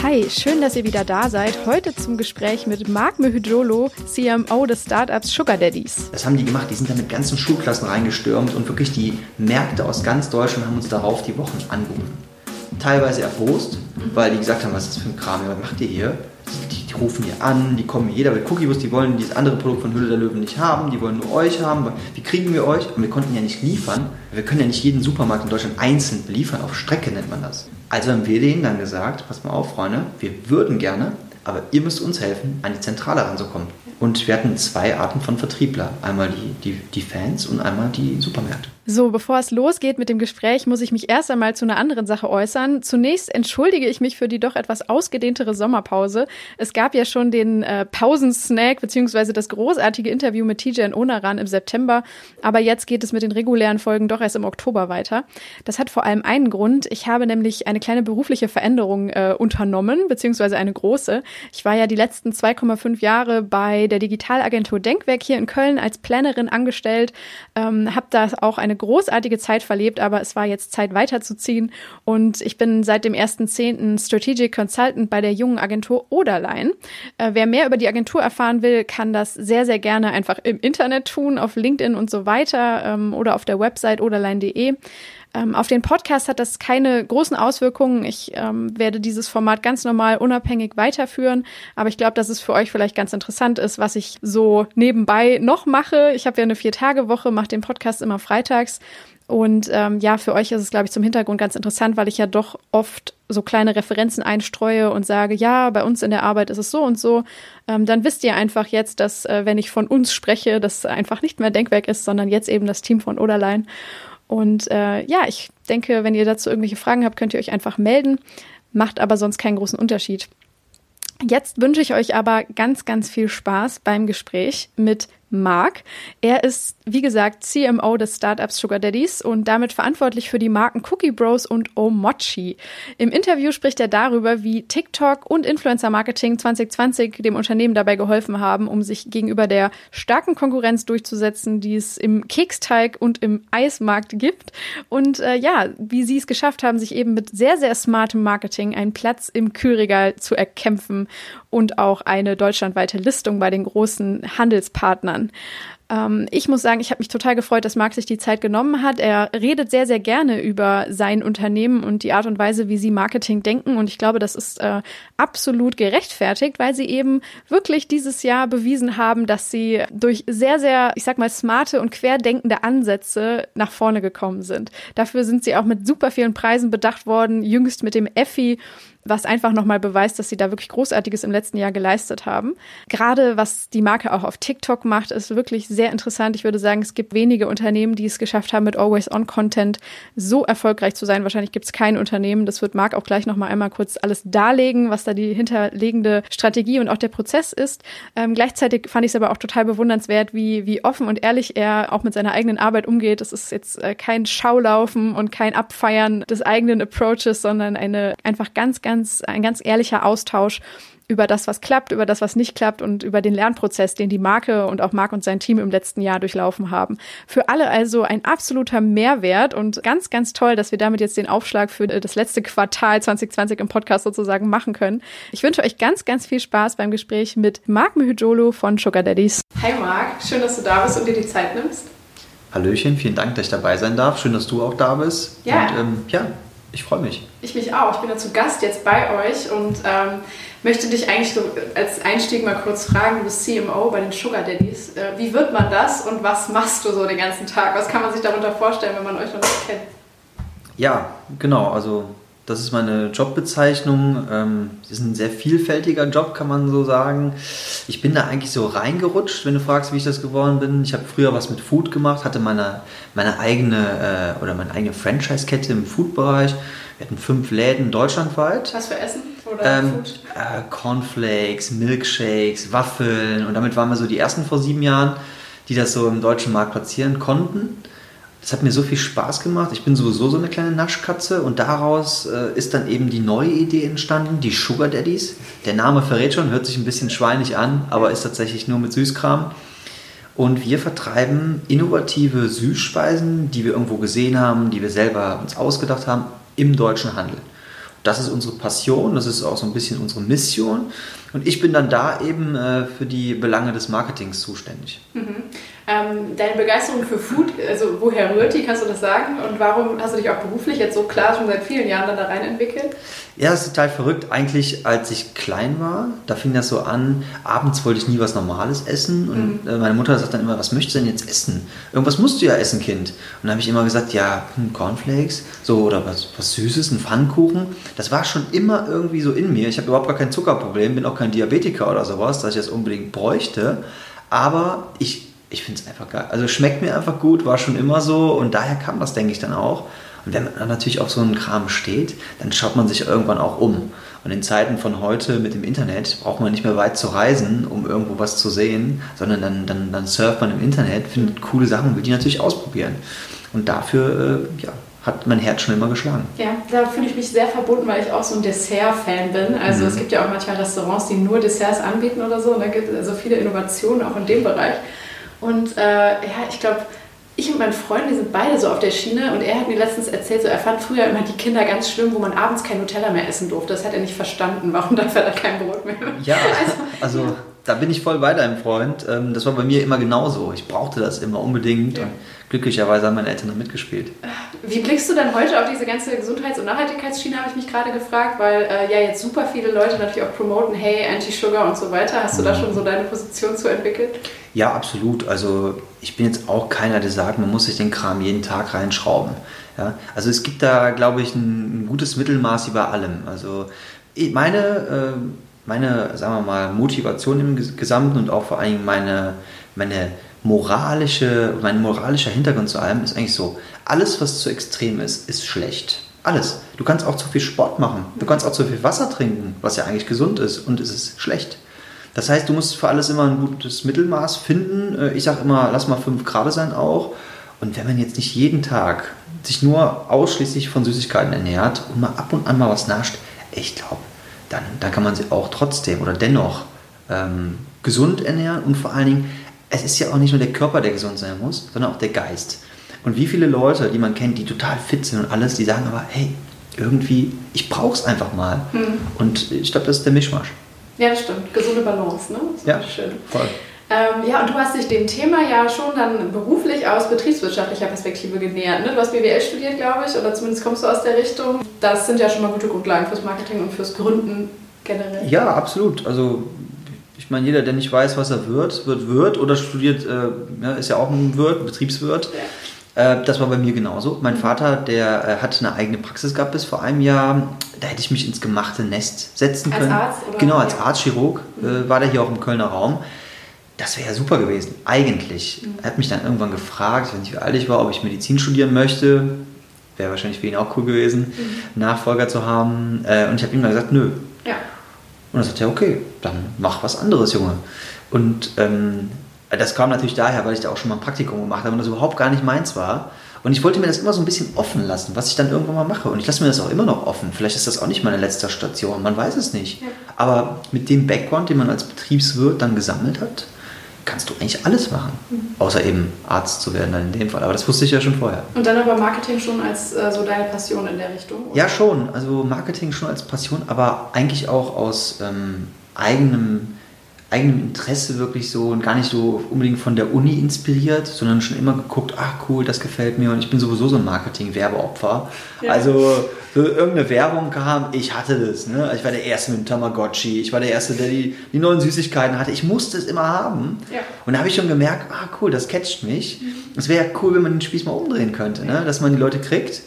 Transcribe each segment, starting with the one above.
Hi, schön, dass ihr wieder da seid. Heute zum Gespräch mit Marc Mehydrolo, CMO des Startups Sugar Daddies. Das haben die gemacht. Die sind da mit ganzen Schulklassen reingestürmt und wirklich die Märkte aus ganz Deutschland haben uns darauf die Wochen angerufen. Teilweise erbost, weil die gesagt haben, was ist das für ein Kram, was macht ihr hier? Die, die rufen hier an, die kommen jeder will Cookiebus, die wollen dieses andere Produkt von Hülle der Löwen nicht haben, die wollen nur euch haben. Wie kriegen wir euch? Und wir konnten ja nicht liefern. Wir können ja nicht jeden Supermarkt in Deutschland einzeln beliefern, auf Strecke nennt man das. Also haben wir denen dann gesagt, pass mal auf, Freunde, wir würden gerne, aber ihr müsst uns helfen, an die Zentrale ranzukommen. Und wir hatten zwei Arten von Vertriebler. Einmal die, die, die Fans und einmal die Supermärkte. So, bevor es losgeht mit dem Gespräch, muss ich mich erst einmal zu einer anderen Sache äußern. Zunächst entschuldige ich mich für die doch etwas ausgedehntere Sommerpause. Es gab ja schon den äh, Pausensnack beziehungsweise das großartige Interview mit TJ und Onaran im September, aber jetzt geht es mit den regulären Folgen doch erst im Oktober weiter. Das hat vor allem einen Grund. Ich habe nämlich eine kleine berufliche Veränderung äh, unternommen, beziehungsweise eine große. Ich war ja die letzten 2,5 Jahre bei der Digitalagentur Denkwerk hier in Köln als Plannerin angestellt, ähm, habe da auch eine großartige Zeit verlebt, aber es war jetzt Zeit weiterzuziehen und ich bin seit dem 1.10. Strategic Consultant bei der jungen Agentur Oderlein. Äh, wer mehr über die Agentur erfahren will, kann das sehr, sehr gerne einfach im Internet tun, auf LinkedIn und so weiter ähm, oder auf der Website oderlein.de. Ähm, auf den Podcast hat das keine großen Auswirkungen. Ich ähm, werde dieses Format ganz normal unabhängig weiterführen, aber ich glaube, dass es für euch vielleicht ganz interessant ist, was ich so nebenbei noch mache. Ich habe ja eine Vier-Tage-Woche, mache den Podcast immer freitags. Und ähm, ja, für euch ist es, glaube ich, zum Hintergrund ganz interessant, weil ich ja doch oft so kleine Referenzen einstreue und sage, ja, bei uns in der Arbeit ist es so und so. Ähm, dann wisst ihr einfach jetzt, dass, äh, wenn ich von uns spreche, das einfach nicht mehr Denkwerk ist, sondern jetzt eben das Team von Oderlein. Und äh, ja, ich denke, wenn ihr dazu irgendwelche Fragen habt, könnt ihr euch einfach melden. Macht aber sonst keinen großen Unterschied. Jetzt wünsche ich euch aber ganz, ganz viel Spaß beim Gespräch mit Mark. Er ist, wie gesagt, CMO des Startups Sugar Daddies und damit verantwortlich für die Marken Cookie Bros und Omochi. Im Interview spricht er darüber, wie TikTok und Influencer Marketing 2020 dem Unternehmen dabei geholfen haben, um sich gegenüber der starken Konkurrenz durchzusetzen, die es im Keksteig und im Eismarkt gibt. Und äh, ja, wie sie es geschafft haben, sich eben mit sehr, sehr smartem Marketing einen Platz im Kühlregal zu erkämpfen und auch eine deutschlandweite Listung bei den großen Handelspartnern. Ähm, ich muss sagen, ich habe mich total gefreut, dass Marc sich die Zeit genommen hat. Er redet sehr, sehr gerne über sein Unternehmen und die Art und Weise, wie sie Marketing denken. Und ich glaube, das ist äh, absolut gerechtfertigt, weil sie eben wirklich dieses Jahr bewiesen haben, dass sie durch sehr, sehr, ich sag mal, smarte und querdenkende Ansätze nach vorne gekommen sind. Dafür sind sie auch mit super vielen Preisen bedacht worden, jüngst mit dem Effi was einfach nochmal beweist, dass sie da wirklich Großartiges im letzten Jahr geleistet haben. Gerade was die Marke auch auf TikTok macht, ist wirklich sehr interessant. Ich würde sagen, es gibt wenige Unternehmen, die es geschafft haben, mit Always-On-Content so erfolgreich zu sein. Wahrscheinlich gibt es kein Unternehmen. Das wird Marc auch gleich nochmal einmal kurz alles darlegen, was da die hinterlegende Strategie und auch der Prozess ist. Ähm, gleichzeitig fand ich es aber auch total bewundernswert, wie, wie offen und ehrlich er auch mit seiner eigenen Arbeit umgeht. Es ist jetzt äh, kein Schaulaufen und kein Abfeiern des eigenen Approaches, sondern eine einfach ganz, ganz ganz, ein ganz ehrlicher Austausch über das, was klappt, über das, was nicht klappt und über den Lernprozess, den die Marke und auch Marc und sein Team im letzten Jahr durchlaufen haben. Für alle also ein absoluter Mehrwert und ganz, ganz toll, dass wir damit jetzt den Aufschlag für das letzte Quartal 2020 im Podcast sozusagen machen können. Ich wünsche euch ganz, ganz viel Spaß beim Gespräch mit Marc Mehydjolo von Sugar Daddies. Hi Marc, schön, dass du da bist und dir die Zeit nimmst. Hallöchen, vielen Dank, dass ich dabei sein darf. Schön, dass du auch da bist. Ja. Und ähm, ja, ich freue mich. Ich mich auch. Ich bin ja zu Gast jetzt bei euch und ähm, möchte dich eigentlich so als Einstieg mal kurz fragen. Du bist CMO bei den Sugar Daddies. Äh, wie wird man das und was machst du so den ganzen Tag? Was kann man sich darunter vorstellen, wenn man euch noch nicht kennt? Ja, genau. Also das ist meine Jobbezeichnung. Ähm, ist ein sehr vielfältiger Job, kann man so sagen. Ich bin da eigentlich so reingerutscht, wenn du fragst, wie ich das geworden bin. Ich habe früher was mit Food gemacht, hatte meine, meine eigene äh, oder meine eigene Franchise-Kette im Food-Bereich. Wir hatten fünf Läden deutschlandweit. Was für Essen oder ähm, Food? Äh, Cornflakes, Milkshakes, Waffeln und damit waren wir so die ersten vor sieben Jahren. die das so im deutschen Markt platzieren konnten. Das hat mir so viel Spaß gemacht. Ich bin sowieso so eine kleine Naschkatze und daraus äh, ist dann eben die neue Idee entstanden, die Sugar Daddies. Der Name verrät schon, hört sich ein bisschen schweinig an, aber ist tatsächlich nur mit Süßkram. Und wir vertreiben innovative Süßspeisen, die wir irgendwo gesehen haben, die wir selber uns ausgedacht haben, im deutschen Handel. Das ist unsere Passion, das ist auch so ein bisschen unsere Mission. Und ich bin dann da eben äh, für die Belange des Marketings zuständig. Mhm. Ähm, deine Begeisterung für Food, also woher rührt die, kannst du das sagen? Und warum hast du dich auch beruflich jetzt so klar schon seit vielen Jahren dann da rein entwickelt? Ja, das ist total verrückt. Eigentlich, als ich klein war, da fing das so an, abends wollte ich nie was Normales essen. Und mhm. Äh, meine Mutter sagt dann immer, was möchtest du denn jetzt essen? Irgendwas musst du ja essen, Kind. Und dann habe ich immer gesagt, ja, hm, Cornflakes, so oder was, was Süßes, ein Pfannkuchen. Das war schon immer irgendwie so in mir. Ich habe überhaupt gar kein Zuckerproblem, bin auch kein Diabetiker oder sowas, dass ich das unbedingt bräuchte. Aber ich ich finde es einfach geil. Also schmeckt mir einfach gut, war schon immer so und daher kam das, denke ich, dann auch. Und wenn man dann natürlich auf so einem Kram steht, dann schaut man sich irgendwann auch um. Und in Zeiten von heute mit dem Internet braucht man nicht mehr weit zu reisen, um irgendwo was zu sehen, sondern dann, dann, dann surft man im Internet, findet coole Sachen und will die natürlich ausprobieren. Und dafür äh, ja, hat mein Herz schon immer geschlagen. Ja, da fühle ich mich sehr verbunden, weil ich auch so ein Dessert-Fan bin. Also mhm. es gibt ja auch manchmal Restaurants, die nur Desserts anbieten oder so. Und da gibt es also viele Innovationen auch in dem Bereich. Und äh, ja, ich glaube, ich und mein Freund, wir sind beide so auf der Schiene und er hat mir letztens erzählt, so er fand früher immer die Kinder ganz schlimm, wo man abends kein Nutella mehr essen durfte. Das hat er nicht verstanden. Warum darf er da kein Brot mehr? Ja, also, also da bin ich voll bei deinem Freund. Ähm, das war bei mir immer genauso. Ich brauchte das immer unbedingt. Ja. Und glücklicherweise haben meine Eltern da mitgespielt. Wie blickst du dann heute auf diese ganze Gesundheits- und Nachhaltigkeitsschiene, habe ich mich gerade gefragt, weil äh, ja jetzt super viele Leute natürlich auch promoten, hey, Anti-Sugar und so weiter. Hast du da mhm. schon so deine Position zu entwickelt? Ja, absolut. Also ich bin jetzt auch keiner, der sagt, man muss sich den Kram jeden Tag reinschrauben. Ja? Also es gibt da, glaube ich, ein, ein gutes Mittelmaß über allem. Also meine, äh, meine, sagen wir mal, Motivation im Gesamten und auch vor allem meine, meine moralische, mein moralischer Hintergrund zu allem ist eigentlich so, alles, was zu extrem ist, ist schlecht. Alles. Du kannst auch zu viel Sport machen. Du kannst auch zu viel Wasser trinken, was ja eigentlich gesund ist und es ist schlecht. Das heißt, du musst für alles immer ein gutes Mittelmaß finden. Äh, ich sage immer, lass mal 5 Grad sein auch. Und wenn man jetzt nicht jeden Tag sich nur ausschließlich von Süßigkeiten ernährt und mal ab und an mal was nascht, ich glaube, dann, dann kann man sich auch trotzdem oder dennoch ähm, gesund ernähren und vor allen Dingen es ist ja auch nicht nur der Körper, der gesund sein muss, sondern auch der Geist. Und wie viele Leute, die man kennt, die total fit sind und alles, die sagen aber, hey, irgendwie, ich brauch's einfach mal. Mhm. Und ich glaube, das ist der Mischmasch. Ja, das stimmt. Gesunde Balance, ne? Ja, schön. voll. Ähm, ja, und du hast dich dem Thema ja schon dann beruflich aus betriebswirtschaftlicher Perspektive genähert. Ne? Du hast BWL studiert, glaube ich, oder zumindest kommst du aus der Richtung. Das sind ja schon mal gute Grundlagen fürs Marketing und fürs Gründen generell. Ja, absolut. Also ich meine, jeder, der nicht weiß, was er wird, wird Wirt oder studiert, äh, ist ja auch ein Wirt, Betriebswirt. Ja. Äh, das war bei mir genauso. Mein. Vater, der äh, hat eine eigene Praxis gehabt bis vor einem Jahr. Da hätte ich mich ins gemachte Nest setzen können. Als Arzt? Oder? Genau, als ja. Arzt, Chirurg mhm. war der hier auch im Kölner Raum. Das wäre ja super gewesen, eigentlich. Mhm. Er hat mich dann irgendwann gefragt, ich weiß nicht, wie alt ich war, ob ich Medizin studieren möchte. Wäre wahrscheinlich für ihn auch cool gewesen, mhm. Nachfolger zu haben. Äh, und ich habe ihm dann gesagt, nö. Ja. Und dann sagt er, okay, dann mach was anderes, Junge. Und ähm, das kam natürlich daher, weil ich da auch schon mal ein Praktikum gemacht habe und das überhaupt gar nicht meins war. Und ich wollte mir das immer so ein bisschen offen lassen, was ich dann irgendwann mal mache. Und ich lasse mir das auch immer noch offen. Vielleicht ist das auch nicht meine letzte Station, man weiß es nicht. Ja. Aber mit dem Background, den man als Betriebswirt dann gesammelt hat, kannst du eigentlich alles machen. Mhm. Außer eben Arzt zu werden dann in dem Fall. Aber das wusste ich ja schon vorher. Und dann aber Marketing schon als äh, so deine Passion in der Richtung? Oder? Ja, schon. Also Marketing schon als Passion, aber eigentlich auch aus ähm, eigenem eigenem Interesse wirklich so und gar nicht so unbedingt von der Uni inspiriert, sondern schon immer geguckt, ach cool, das gefällt mir und ich bin sowieso so ein Marketing-Werbeopfer. Ja. Also so irgendeine Werbung kam, ich hatte das. Ne? Ich war der Erste mit dem Tamagotchi, ich war der Erste, der die, die neuen Süßigkeiten hatte. Ich musste es immer haben. Ja. Und da habe ich schon gemerkt, ah cool, das catcht mich. Mhm. Es wäre cool, wenn man den Spieß mal umdrehen könnte, ne? dass man die Leute kriegt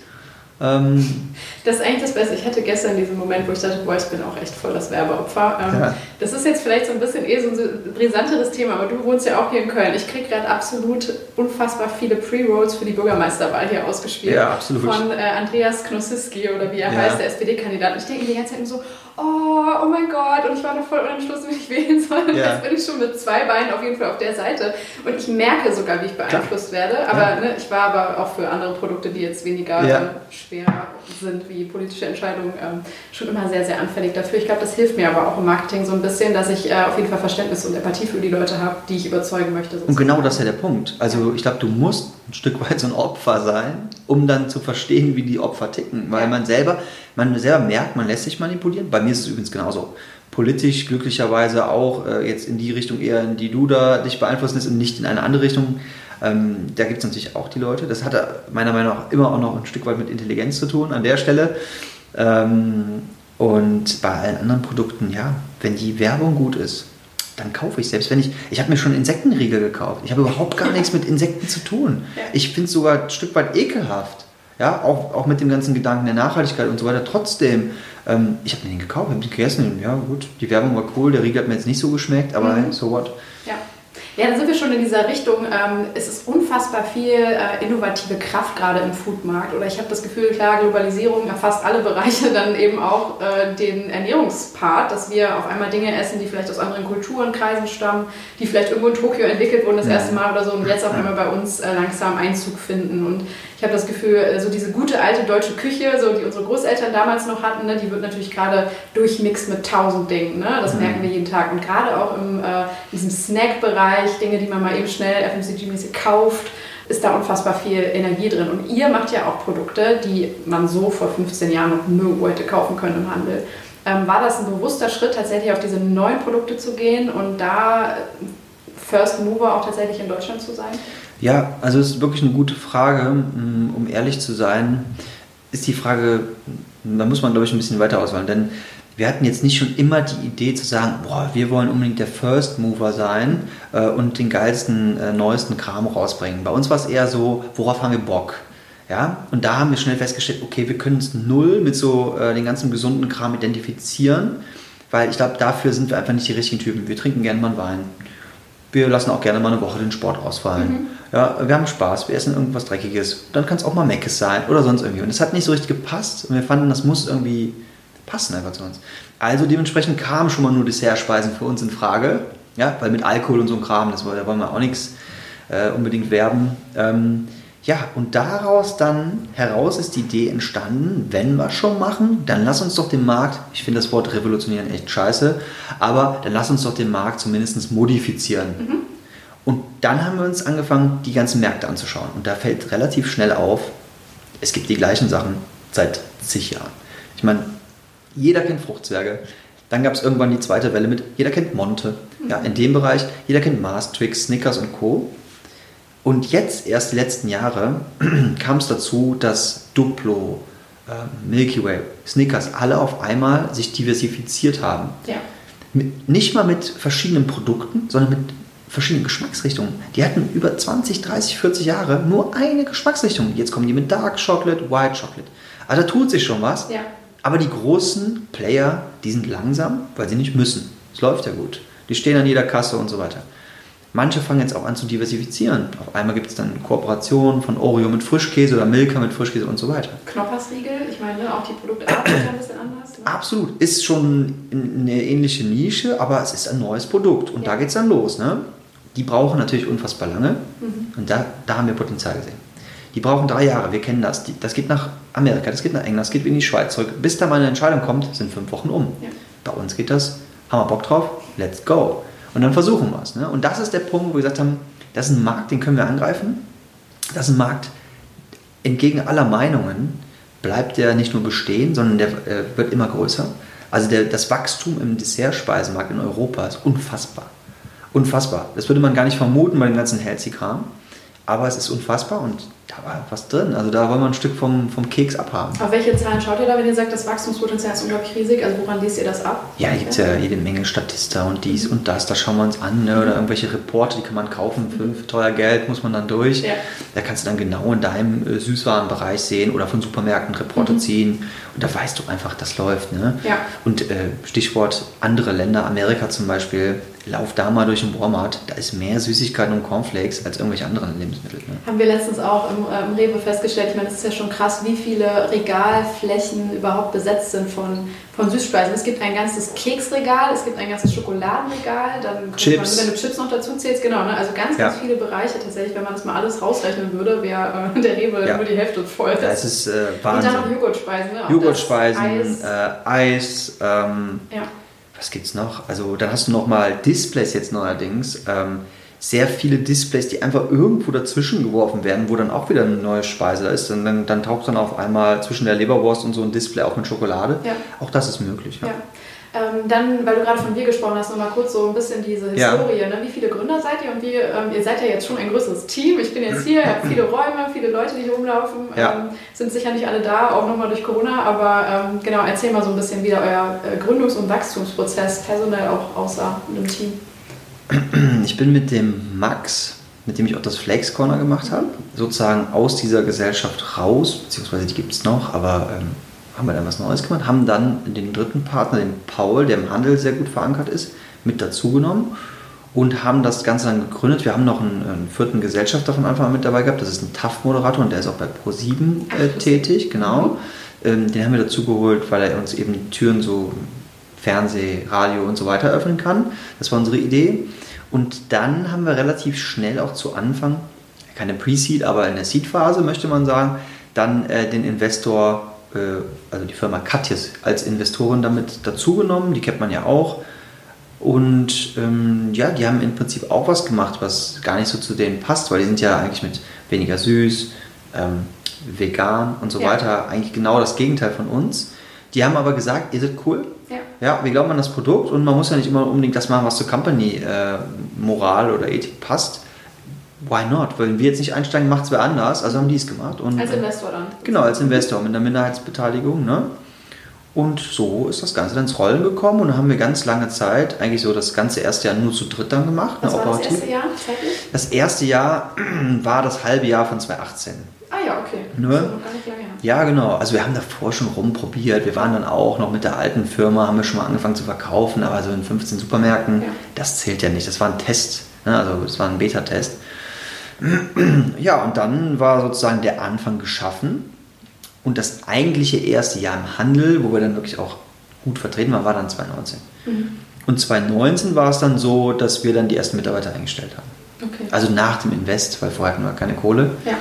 ähm, das ist eigentlich das Beste. Ich hatte gestern diesen Moment, wo ich dachte, boah, ich bin auch echt voll das Werbeopfer. Ähm, ja. Das ist jetzt vielleicht so ein bisschen eh so ein brisanteres Thema, aber du wohnst ja auch hier in Köln. Ich kriege gerade absolut unfassbar viele Pre-Rolls für die Bürgermeisterwahl hier ausgespielt. Ja, absolut. Von äh, Andreas Knossiski oder wie er ja. heißt, der SPD-Kandidat. Ich denke die ganze Zeit so, oh, oh mein Gott, und ich war noch voll unentschlossen, wie ich wählen soll. Und ja. jetzt bin ich schon mit zwei Beinen auf jeden Fall auf der Seite. Und ich merke sogar, wie ich beeinflusst Klar. werde. Aber ja. ne, ich war aber auch für andere Produkte, die jetzt weniger ja. äh, schwer sind, wie politische Entscheidungen, ähm, schon immer sehr, sehr anfällig dafür. Ich glaube, das hilft mir aber auch im Marketing so ein bisschen, dass ich äh, auf jeden Fall Verständnis und Empathie für die Leute habe, die ich überzeugen möchte. Sozusagen. Und genau das ist ja der Punkt. Also ich glaube, du musst ein Stück weit so ein Opfer sein, um dann zu verstehen, wie die Opfer ticken. Weil man selber, man selber merkt, man lässt sich manipulieren. Bei mir ist es übrigens genauso. Politisch glücklicherweise auch äh, jetzt in die Richtung eher, in die du da dich beeinflussen lässt und nicht in eine andere Richtung. Ähm, da gibt es natürlich auch die Leute. Das hat meiner Meinung nach immer auch noch ein Stück weit mit Intelligenz zu tun an der Stelle. Ähm, und bei allen anderen Produkten, ja, wenn die Werbung gut ist, dann kaufe ich. Selbst wenn ich, ich habe mir schon Insektenriegel gekauft. Ich habe überhaupt gar nichts mit Insekten zu tun. Ich finde es sogar ein Stück weit ekelhaft. Ja, auch, auch mit dem ganzen Gedanken der Nachhaltigkeit und so weiter. Trotzdem, ähm, ich habe mir den gekauft, habe den gegessen. Ja, gut, die Werbung war cool, der Riegel hat mir jetzt nicht so geschmeckt, aber mhm. so what. Ja. Ja, dann sind wir schon in dieser Richtung. Ähm, es ist unfassbar viel äh, innovative Kraft gerade im Foodmarkt. Oder ich habe das Gefühl, klar, Globalisierung erfasst alle Bereiche, dann eben auch äh, den Ernährungspart, dass wir auf einmal Dinge essen, die vielleicht aus anderen Kulturen, Kreisen stammen, die vielleicht irgendwo in Tokio entwickelt wurden das erste Mal oder so und jetzt auf einmal bei uns äh, langsam Einzug finden. Und ich habe das Gefühl, äh, so diese gute alte deutsche Küche, so die unsere Großeltern damals noch hatten, ne, die wird natürlich gerade durchmixt mit tausend Dingen. Ne? Das mhm. merken wir jeden Tag. Und gerade auch im äh, diesem Snack-Bereich, Dinge, die man mal eben schnell FMCG-mäßig kauft, ist da unfassbar viel Energie drin. Und ihr macht ja auch Produkte, die man so vor 15 Jahren noch nirgendwo hätte kaufen können im Handel. Ähm, war das ein bewusster Schritt, tatsächlich auf diese neuen Produkte zu gehen und da First Mover auch tatsächlich in Deutschland zu sein? Ja, also es ist wirklich eine gute Frage. Mm, um ehrlich zu sein, ist die Frage, da muss man, glaube ich, ein bisschen weiter auswählen. Denn wir hatten jetzt nicht schon immer die Idee zu sagen, boah, wir wollen unbedingt der First Mover sein äh, und den geilsten, äh, neuesten Kram rausbringen. Bei uns war es eher so, worauf haben wir Bock? Ja, und da haben wir schnell festgestellt, okay, wir können es null mit so äh, den ganzen gesunden Kram identifizieren, weil ich glaube, dafür sind wir einfach nicht die richtigen Typen. Wir trinken gerne mal einen Wein. Wir lassen auch gerne mal eine Woche den Sport ausfallen. Mhm. Ja, wir haben Spaß, wir essen irgendwas Dreckiges. Dann kann es auch mal Meckes sein oder sonst irgendwie. Und es hat nicht so richtig gepasst und wir fanden, das muss irgendwie passen einfach zu uns. Also dementsprechend kamen schon mal nur Dessertspeisen für uns in Frage. Ja, weil mit Alkohol und so einem Kram, das, da wollen wir auch nichts äh, unbedingt werben. Ähm, ja, und daraus dann heraus ist die Idee entstanden, wenn wir schon machen, dann lass uns doch den Markt, ich finde das Wort revolutionieren echt scheiße, aber dann lass uns doch den Markt zumindest modifizieren. Mhm. Und dann haben wir uns angefangen, die ganzen Märkte anzuschauen. Und da fällt relativ schnell auf, es gibt die gleichen Sachen seit zig Jahren. Ich meine, jeder kennt Fruchtzwerge. Dann gab es irgendwann die zweite Welle mit, jeder kennt Monte. Ja, in dem Bereich, jeder kennt Mars, Twix, Snickers und Co. Und jetzt, erst die letzten Jahre, kam es dazu, dass Duplo, äh, Milky Way, Snickers alle auf einmal sich diversifiziert haben. Ja. Mit, nicht mal mit verschiedenen Produkten, sondern mit verschiedenen Geschmacksrichtungen. Die hatten über 20, 30, 40 Jahre nur eine Geschmacksrichtung. Jetzt kommen die mit Dark Chocolate, White Chocolate. Also da tut sich schon was. Ja. Aber die großen Player, die sind langsam, weil sie nicht müssen. Es läuft ja gut. Die stehen an jeder Kasse und so weiter. Manche fangen jetzt auch an zu diversifizieren. Auf einmal gibt es dann Kooperationen von Oreo mit Frischkäse oder Milka mit Frischkäse und so weiter. Knoppersriegel, ich meine, auch die Produkte sind ein bisschen anders. Ne? Absolut. Ist schon eine ähnliche Nische, aber es ist ein neues Produkt. Und ja. da geht es dann los. Ne? Die brauchen natürlich unfassbar lange. Mhm. Und da, da haben wir Potenzial gesehen. Die brauchen drei Jahre, wir kennen das. Die, das geht nach Amerika, das geht nach England, das geht in die Schweiz zurück. Bis da mal eine Entscheidung kommt, sind fünf Wochen um. Ja. Bei uns geht das, haben wir Bock drauf, let's go. Und dann versuchen wir es. Ne? Und das ist der Punkt, wo wir gesagt haben, das ist ein Markt, den können wir angreifen. Das ist ein Markt, entgegen aller Meinungen, bleibt der nicht nur bestehen, sondern der äh, wird immer größer. Also der, das Wachstum im Dessertspeisenmarkt in Europa ist unfassbar. Unfassbar. Das würde man gar nicht vermuten bei dem ganzen Healthy-Kram. Aber es ist unfassbar und da war was drin. Also da wollen wir ein Stück vom, vom Keks abhaben. Auf welche Zahlen schaut ihr da, wenn ihr sagt, das Wachstumspotenzial ist unglaublich riesig? Also woran liest ihr das ab? Ja, da gibt es ja jede Menge Statista und dies und das. Da schauen wir uns an. Ne? Oder irgendwelche Reporte, die kann man kaufen. Für, für teuer Geld muss man dann durch. Ja. Da kannst du dann genau in deinem äh, Süßwarenbereich sehen oder von Supermärkten Reporte mhm. ziehen. Und da weißt du einfach, das läuft. Ne? Ja. Und äh, Stichwort andere Länder, Amerika zum Beispiel, lauf da mal durch den Walmart, da ist mehr Süßigkeiten und Cornflakes als irgendwelche anderen Lebensmittel. Ne? Haben wir letztens auch im, äh, im Rewe festgestellt, ich meine, es ist ja schon krass, wie viele Regalflächen überhaupt besetzt sind von, von Süßspeisen. Es gibt ein ganzes Keksregal, es gibt ein ganzes Schokoladenregal, dann Chips. Man, wenn du Chips noch dazu zählst, genau. Ne? Also ganz, ganz Ja. viele Bereiche tatsächlich. Wenn man das mal alles rausrechnen würde, wäre äh, der Rewe Ja. nur die Hälfte voll. Ja, es ist äh, Und dann noch Wahnsinn. Joghurtspeisen. Ne? Joghurtspeisen, Eis. äh, Eis, ähm, ja. was gibt's noch? Also dann hast du noch mal Displays jetzt neuerdings. Ähm, sehr viele Displays, die einfach irgendwo dazwischen geworfen werden, wo dann auch wieder eine neue Speise ist. Und dann, dann taucht dann auf einmal zwischen der Leberwurst und so ein Display auch mit Schokolade. Ja. Auch das ist möglich. Ja. Ja. Ähm, dann, weil du gerade von wir gesprochen hast, nochmal kurz so ein bisschen diese Ja. Historie. Ne? Wie viele Gründer seid ihr? Und wie, ähm, ihr seid ja jetzt schon ein größeres Team. Ich bin jetzt hier, ihr habt viele Räume, viele Leute, die hier rumlaufen. Ja. Ähm, sind sicher nicht alle da, auch nochmal durch Corona. Aber ähm, genau, erzähl mal so ein bisschen, wie euer äh, Gründungs- und Wachstumsprozess personell auch aussah in dem Team. Ich bin mit dem Max, mit dem ich auch das Flakes Corner gemacht habe, sozusagen aus dieser Gesellschaft raus, beziehungsweise die gibt es noch, aber ähm, haben wir dann was Neues gemacht, haben dann den dritten Partner, den Paul, der im Handel sehr gut verankert ist, mit dazugenommen und haben das Ganze dann gegründet. Wir haben noch einen, einen vierten Gesellschafter von Anfang an mit dabei gehabt, das ist ein TAF-Moderator und der ist auch bei Pro7 Ach, äh, tätig, genau. Ähm, den haben wir dazu geholt, weil er uns eben Türen so Fernseh, Radio und so weiter öffnen kann. Das war unsere Idee. Und dann haben wir relativ schnell auch zu Anfang, keine Pre-Seed, aber in der Seed-Phase möchte man sagen, dann äh, den Investor, äh, also die Firma Katjes als Investorin damit dazugenommen. Die kennt man ja auch. Und ähm, ja, die haben im Prinzip auch was gemacht, was gar nicht so zu denen passt, weil die sind ja eigentlich mit weniger süß, ähm, vegan und so Ja. weiter eigentlich genau das Gegenteil von uns. Die haben aber gesagt, ihr seid cool, Ja. ja, wir glauben an das Produkt und man muss ja nicht immer unbedingt das machen, was zur Company-Moral oder Ethik passt. Why not? Wenn wir jetzt nicht einsteigen, macht es wer anders. Also haben die es gemacht. Und, Als Investor dann. Genau, als Investor mit einer Minderheitsbeteiligung. Ne? Und so ist das Ganze dann ins Rollen gekommen und dann haben wir ganz lange Zeit, eigentlich so das ganze erste Jahr nur zu dritt dann gemacht. Was ne, war das operativ. erste Jahr zeitlich? Das erste Jahr war das halbe Jahr von 2018. Ah ja, okay. Ne? Das ist noch gar nicht lange. Ja, genau. Also wir haben davor schon rumprobiert. Wir waren dann auch noch mit der alten Firma, haben wir schon mal angefangen zu verkaufen, aber so in 15 Supermärkten, Ja. das zählt ja nicht. Das war ein Test. Ne? Also das war ein Beta-Test. Ja, und dann war sozusagen der Anfang geschaffen. Und das eigentliche erste Jahr im Handel, wo wir dann wirklich auch gut vertreten waren, war dann 2019. Mhm. Und 2019 war es dann so, dass wir dann die ersten Mitarbeiter eingestellt haben. Okay. Also nach dem Invest, weil vorher hatten wir keine Kohle. Ja.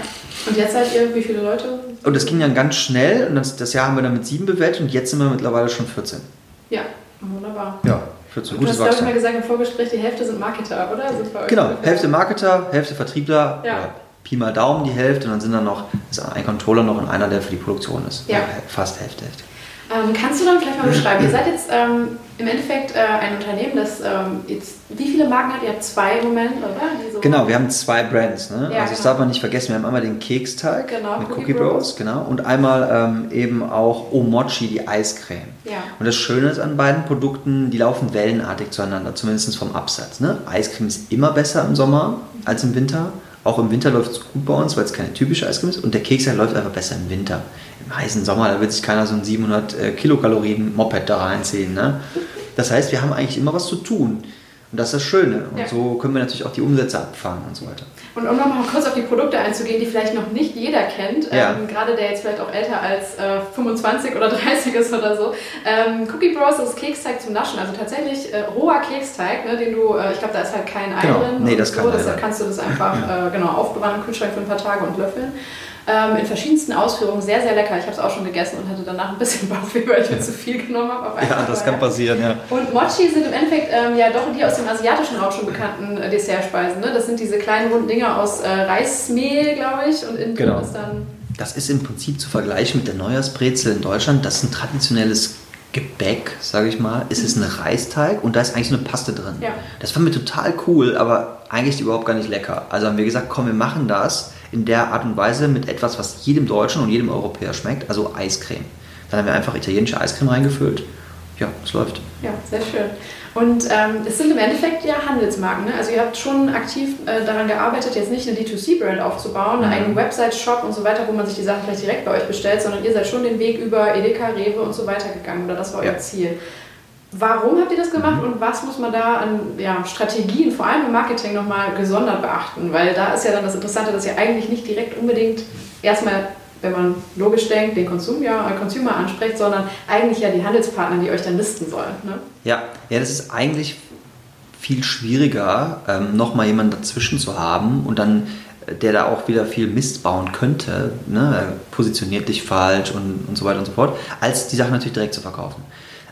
Und jetzt seid ihr, wie viele Leute? Und das ging dann ganz schnell und das, das Jahr haben wir dann mit sieben bewertet und jetzt sind wir mittlerweile schon 14. Ja, wunderbar. Ja, 14. Und du hast, glaube ich, mal gesagt im Vorgespräch, die Hälfte sind Marketer, oder? Euch Genau? Hälfte Marketer, Hälfte Vertriebler, Ja. oder Pi mal Daumen die Hälfte und dann sind dann noch ist ein Controller noch und einer, der für die Produktion ist. Ja. Fast Hälfte, Hälfte. Ähm, kannst du dann vielleicht mal beschreiben, ihr seid jetzt ähm, im Endeffekt äh, ein Unternehmen, das ähm, jetzt, wie viele Marken hat ihr? Ihr habt zwei im Moment, oder? So- Genau, wir haben zwei Brands. Ne? Ja, also das genau. darf man nicht vergessen. Wir haben einmal den Keksteig Genau, mit Cookie Cookie Bros. Bros, genau, und einmal ähm, eben auch Omochi, die Eiscreme. Ja. Und das Schöne ist an beiden Produkten, die laufen wellenartig zueinander, zumindest vom Absatz. Ne? Eiscreme ist immer besser im Sommer als im Winter. Auch im Winter läuft es gut bei uns, weil es keine typische Eiscreme ist. Und der Keksteig läuft einfach besser im Winter. Im heißen Sommer, da wird sich keiner so ein 700 äh, Kilokalorien Moped da reinziehen. Ne? Das heißt, wir haben eigentlich immer was zu tun. Und das ist das Schöne. Und Ja. so können wir natürlich auch die Umsätze abfangen und so weiter. Und um nochmal kurz auf die Produkte einzugehen, die vielleicht noch nicht jeder kennt, Ja. ähm, gerade der jetzt vielleicht auch älter als äh, 25 oder 30 ist oder so. Ähm, Cookie Bros ist Keksteig zum Naschen, also tatsächlich äh, roher Keksteig, ne, den du, äh, ich glaube, da ist halt kein Ei Genau. drin. Nee, das ist kein so, deshalb kannst du das einfach äh, genau, aufbewahren im Kühlschrank für ein paar Tage und löffeln. Ähm, in verschiedensten Ausführungen, sehr, sehr lecker. Ich habe es auch schon gegessen und hatte danach ein bisschen Bauchweh, weil ich mir zu viel genommen habe. auf einmal vorher. passieren, ja. Und Mochi sind im Endeffekt ähm, ja doch die aus dem asiatischen Raum schon bekannten äh, Dessertspeisen. Ne? Das sind diese kleinen runden Dinger aus äh, Reismehl, glaube ich. Und innen Genau. ist dann. Das ist im Prinzip zu vergleichen mit der Neujahrsbrezel in Deutschland. Das ist ein traditionelles Gebäck, sage ich mal. Es ist ein Reisteig und da ist eigentlich eine Paste drin. Ja. Das fanden wir total cool, aber eigentlich überhaupt gar nicht lecker. Also haben wir gesagt, komm, wir machen das in der Art und Weise mit etwas, was jedem Deutschen und jedem Europäer schmeckt, also Eiscreme. Dann haben wir einfach italienische Eiscreme reingefüllt. Ja, es läuft. Ja, sehr schön. Und ähm, es sind im Endeffekt ja Handelsmarken. Ne? Also ihr habt schon aktiv äh, daran gearbeitet, jetzt nicht eine D2C-Brand aufzubauen, Mhm. eine eigene Website, Shop und so weiter, wo man sich die Sachen vielleicht direkt bei euch bestellt, sondern ihr seid schon den Weg über Edeka, Rewe und so weiter gegangen oder das war euer Ja. Ziel. Warum habt ihr das gemacht und was muss man da an ja, Strategien, vor allem im Marketing, nochmal gesondert beachten? Weil da ist ja dann das Interessante, dass ihr eigentlich nicht direkt unbedingt erstmal wenn man logisch denkt, den Konsum, ja, äh, Consumer anspricht, sondern eigentlich ja die Handelspartner, die euch dann listen sollen. Ne? Ja, ja, das ist eigentlich viel schwieriger, ähm, nochmal jemanden dazwischen zu haben und dann äh, der da auch wieder viel Mist bauen könnte, ne? positioniert dich falsch und, und so weiter und so fort, als die Sache natürlich direkt zu verkaufen.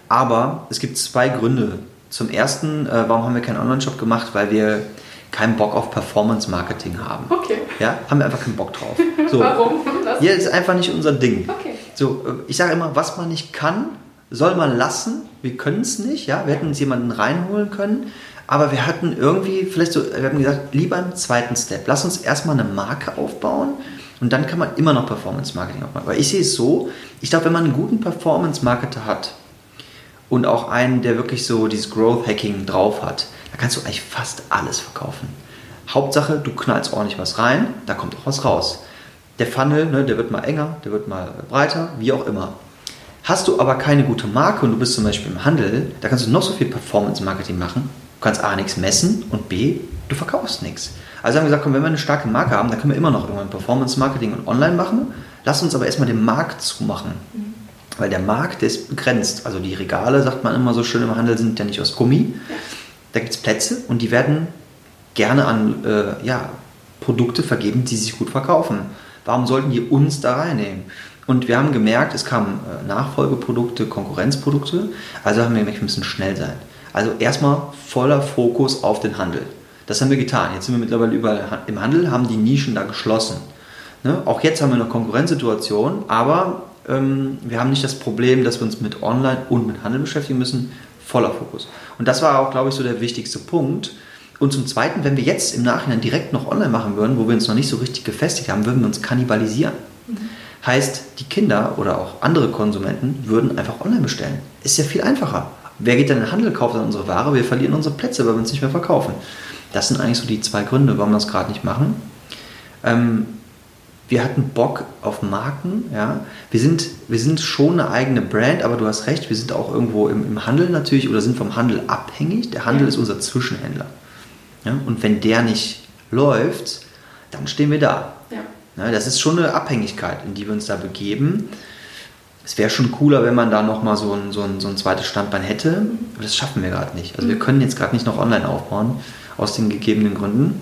Aber es gibt zwei Gründe. Zum ersten, äh, warum haben wir keinen Online-Shop gemacht? Weil wir keinen Bock auf Performance-Marketing haben. Okay. Ja, haben wir einfach keinen Bock drauf. So. Warum? Das ja, ist einfach nicht unser Ding. Okay. So, äh, ich sage immer, was man nicht kann, soll man lassen. Wir können es nicht. Ja, wir hätten uns jemanden reinholen können. Aber wir hatten irgendwie, vielleicht so, wir haben gesagt, lieber im zweiten Step. Lass uns erstmal eine Marke aufbauen und dann kann man immer noch Performance Marketing aufbauen. Weil ich sehe es so, ich glaube, wenn man einen guten Performance Marketer hat und auch einen, der wirklich so dieses Growth Hacking drauf hat, da kannst du eigentlich fast alles verkaufen. Hauptsache, du knallst ordentlich was rein, da kommt auch was raus. Der Funnel, ne, der wird mal enger, der wird mal breiter, wie auch immer. Hast du aber keine gute Marke und du bist zum Beispiel im Handel, da kannst du noch so viel Performance Marketing machen, Du kannst A nichts messen und B, du verkaufst nichts. Also haben wir gesagt, komm, wenn wir eine starke Marke haben, dann können wir immer noch irgendwann Performance Marketing und Online machen. Lass uns aber erstmal den Markt zumachen. Mhm. Weil der Markt, ist begrenzt. Also die Regale, sagt man immer so schön im Handel, sind ja nicht aus Gummi. Da gibt es Plätze und die werden gerne an äh, ja, Produkte vergeben, die sich gut verkaufen. Warum sollten die uns da reinnehmen? Und wir haben gemerkt, es kamen äh, Nachfolgeprodukte, Konkurrenzprodukte. Also haben wir gemerkt, wir müssen schnell sein. Also erstmal voller Fokus auf den Handel. Das haben wir getan. Jetzt sind wir mittlerweile überall im Handel, haben die Nischen da geschlossen. Ne? Auch jetzt haben wir eine Konkurrenzsituation, aber wir haben nicht das Problem, dass wir uns mit Online und mit Handel beschäftigen müssen. Voller Fokus. Und das war auch, glaube ich, so der wichtigste Punkt. Und zum Zweiten, wenn wir jetzt im Nachhinein direkt noch online machen würden, wo wir uns noch nicht so richtig gefestigt haben, würden wir uns kannibalisieren. Mhm. Heißt, die Kinder oder auch andere Konsumenten würden einfach online bestellen. Ist ja viel einfacher. Wer geht denn in den Handel, kauft dann unsere Ware? Wir verlieren unsere Plätze, weil wir uns nicht mehr verkaufen. Das sind eigentlich so die zwei Gründe, warum wir das gerade nicht machen. Ähm, wir hatten Bock auf Marken, ja. Wir sind, wir sind schon eine eigene Brand, aber du hast recht, wir sind auch irgendwo im, im Handel natürlich oder sind vom Handel abhängig. Der Handel ja. ist unser Zwischenhändler. Ja? Und wenn der nicht läuft, dann stehen wir da. Ja. ja. das ist schon eine Abhängigkeit, in die wir uns da begeben es wäre schon cooler, wenn man da nochmal so ein, so, ein, so ein zweites Standbein hätte. Aber das schaffen wir gerade nicht. Also wir mhm. können jetzt gerade nicht noch online aufbauen, aus den gegebenen Gründen.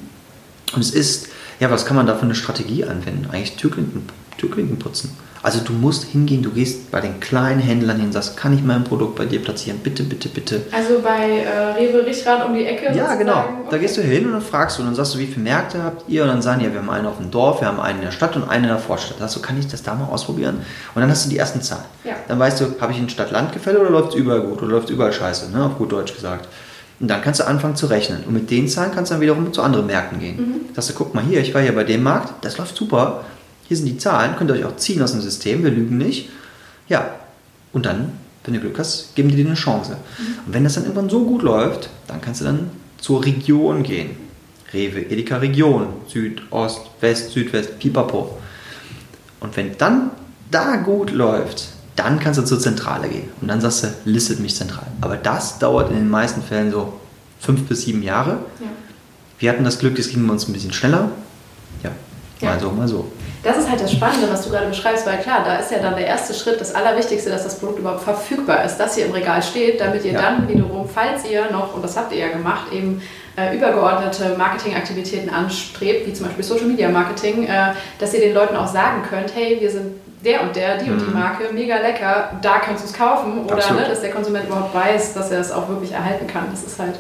Und es ist, ja, was kann man da für eine Strategie anwenden? Eigentlich Türklinken, Türklinken putzen. Also du musst hingehen, du gehst bei den kleinen Händlern hin, sagst, kann ich mein Produkt bei dir platzieren? Bitte, bitte, bitte. Also bei äh, Rewe Richrad um die Ecke? Ja, genau. Okay. Da gehst du hin und dann fragst du und dann sagst du, wie viele Märkte habt ihr? Und dann sagen die, ja, wir haben einen auf dem Dorf, wir haben einen in der Stadt und einen in der Vorstadt. Sagst du, kann ich das da mal ausprobieren? Und dann hast du die ersten Zahlen. Ja. Dann weißt du, habe ich in Stadt-Land-Gefälle oder läuft es überall gut oder läuft es überall scheiße, ne? auf gut Deutsch gesagt. Und dann kannst du anfangen zu rechnen. Und mit den Zahlen kannst du dann wiederum zu anderen Märkten gehen. Mhm. Sagst du, guck mal hier, ich war hier bei dem Markt, das läuft super hier sind die Zahlen, könnt ihr euch auch ziehen aus dem System, wir lügen nicht. Ja, und dann, wenn du Glück hast, geben die dir eine Chance. Mhm. Und wenn das dann irgendwann so gut läuft, dann kannst du dann zur Region gehen. Rewe, Edeka Region, Süd, Ost, West, Südwest, Pipapo. Und wenn dann da gut läuft, dann kannst du zur Zentrale gehen. Und dann sagst du, listet mich zentral. Aber das dauert in den meisten Fällen so fünf bis sieben Jahre. Ja. Wir hatten das Glück, das ging bei uns ein bisschen schneller. Ja, mal ja. so, mal so. Das ist halt das Spannende, was du gerade beschreibst, weil klar, da ist ja dann der erste Schritt, das Allerwichtigste, dass das Produkt überhaupt verfügbar ist, dass hier im Regal steht, damit ihr ja. dann wiederum, falls ihr noch, und das habt ihr ja gemacht, eben äh, übergeordnete Marketingaktivitäten anstrebt, wie zum Beispiel Social Media Marketing, äh, dass ihr den Leuten auch sagen könnt, hey, wir sind der und der, die und die mhm. Marke, mega lecker, da kannst du es kaufen. Oder ne, dass der Konsument überhaupt weiß, dass er es auch wirklich erhalten kann. Das ist halt,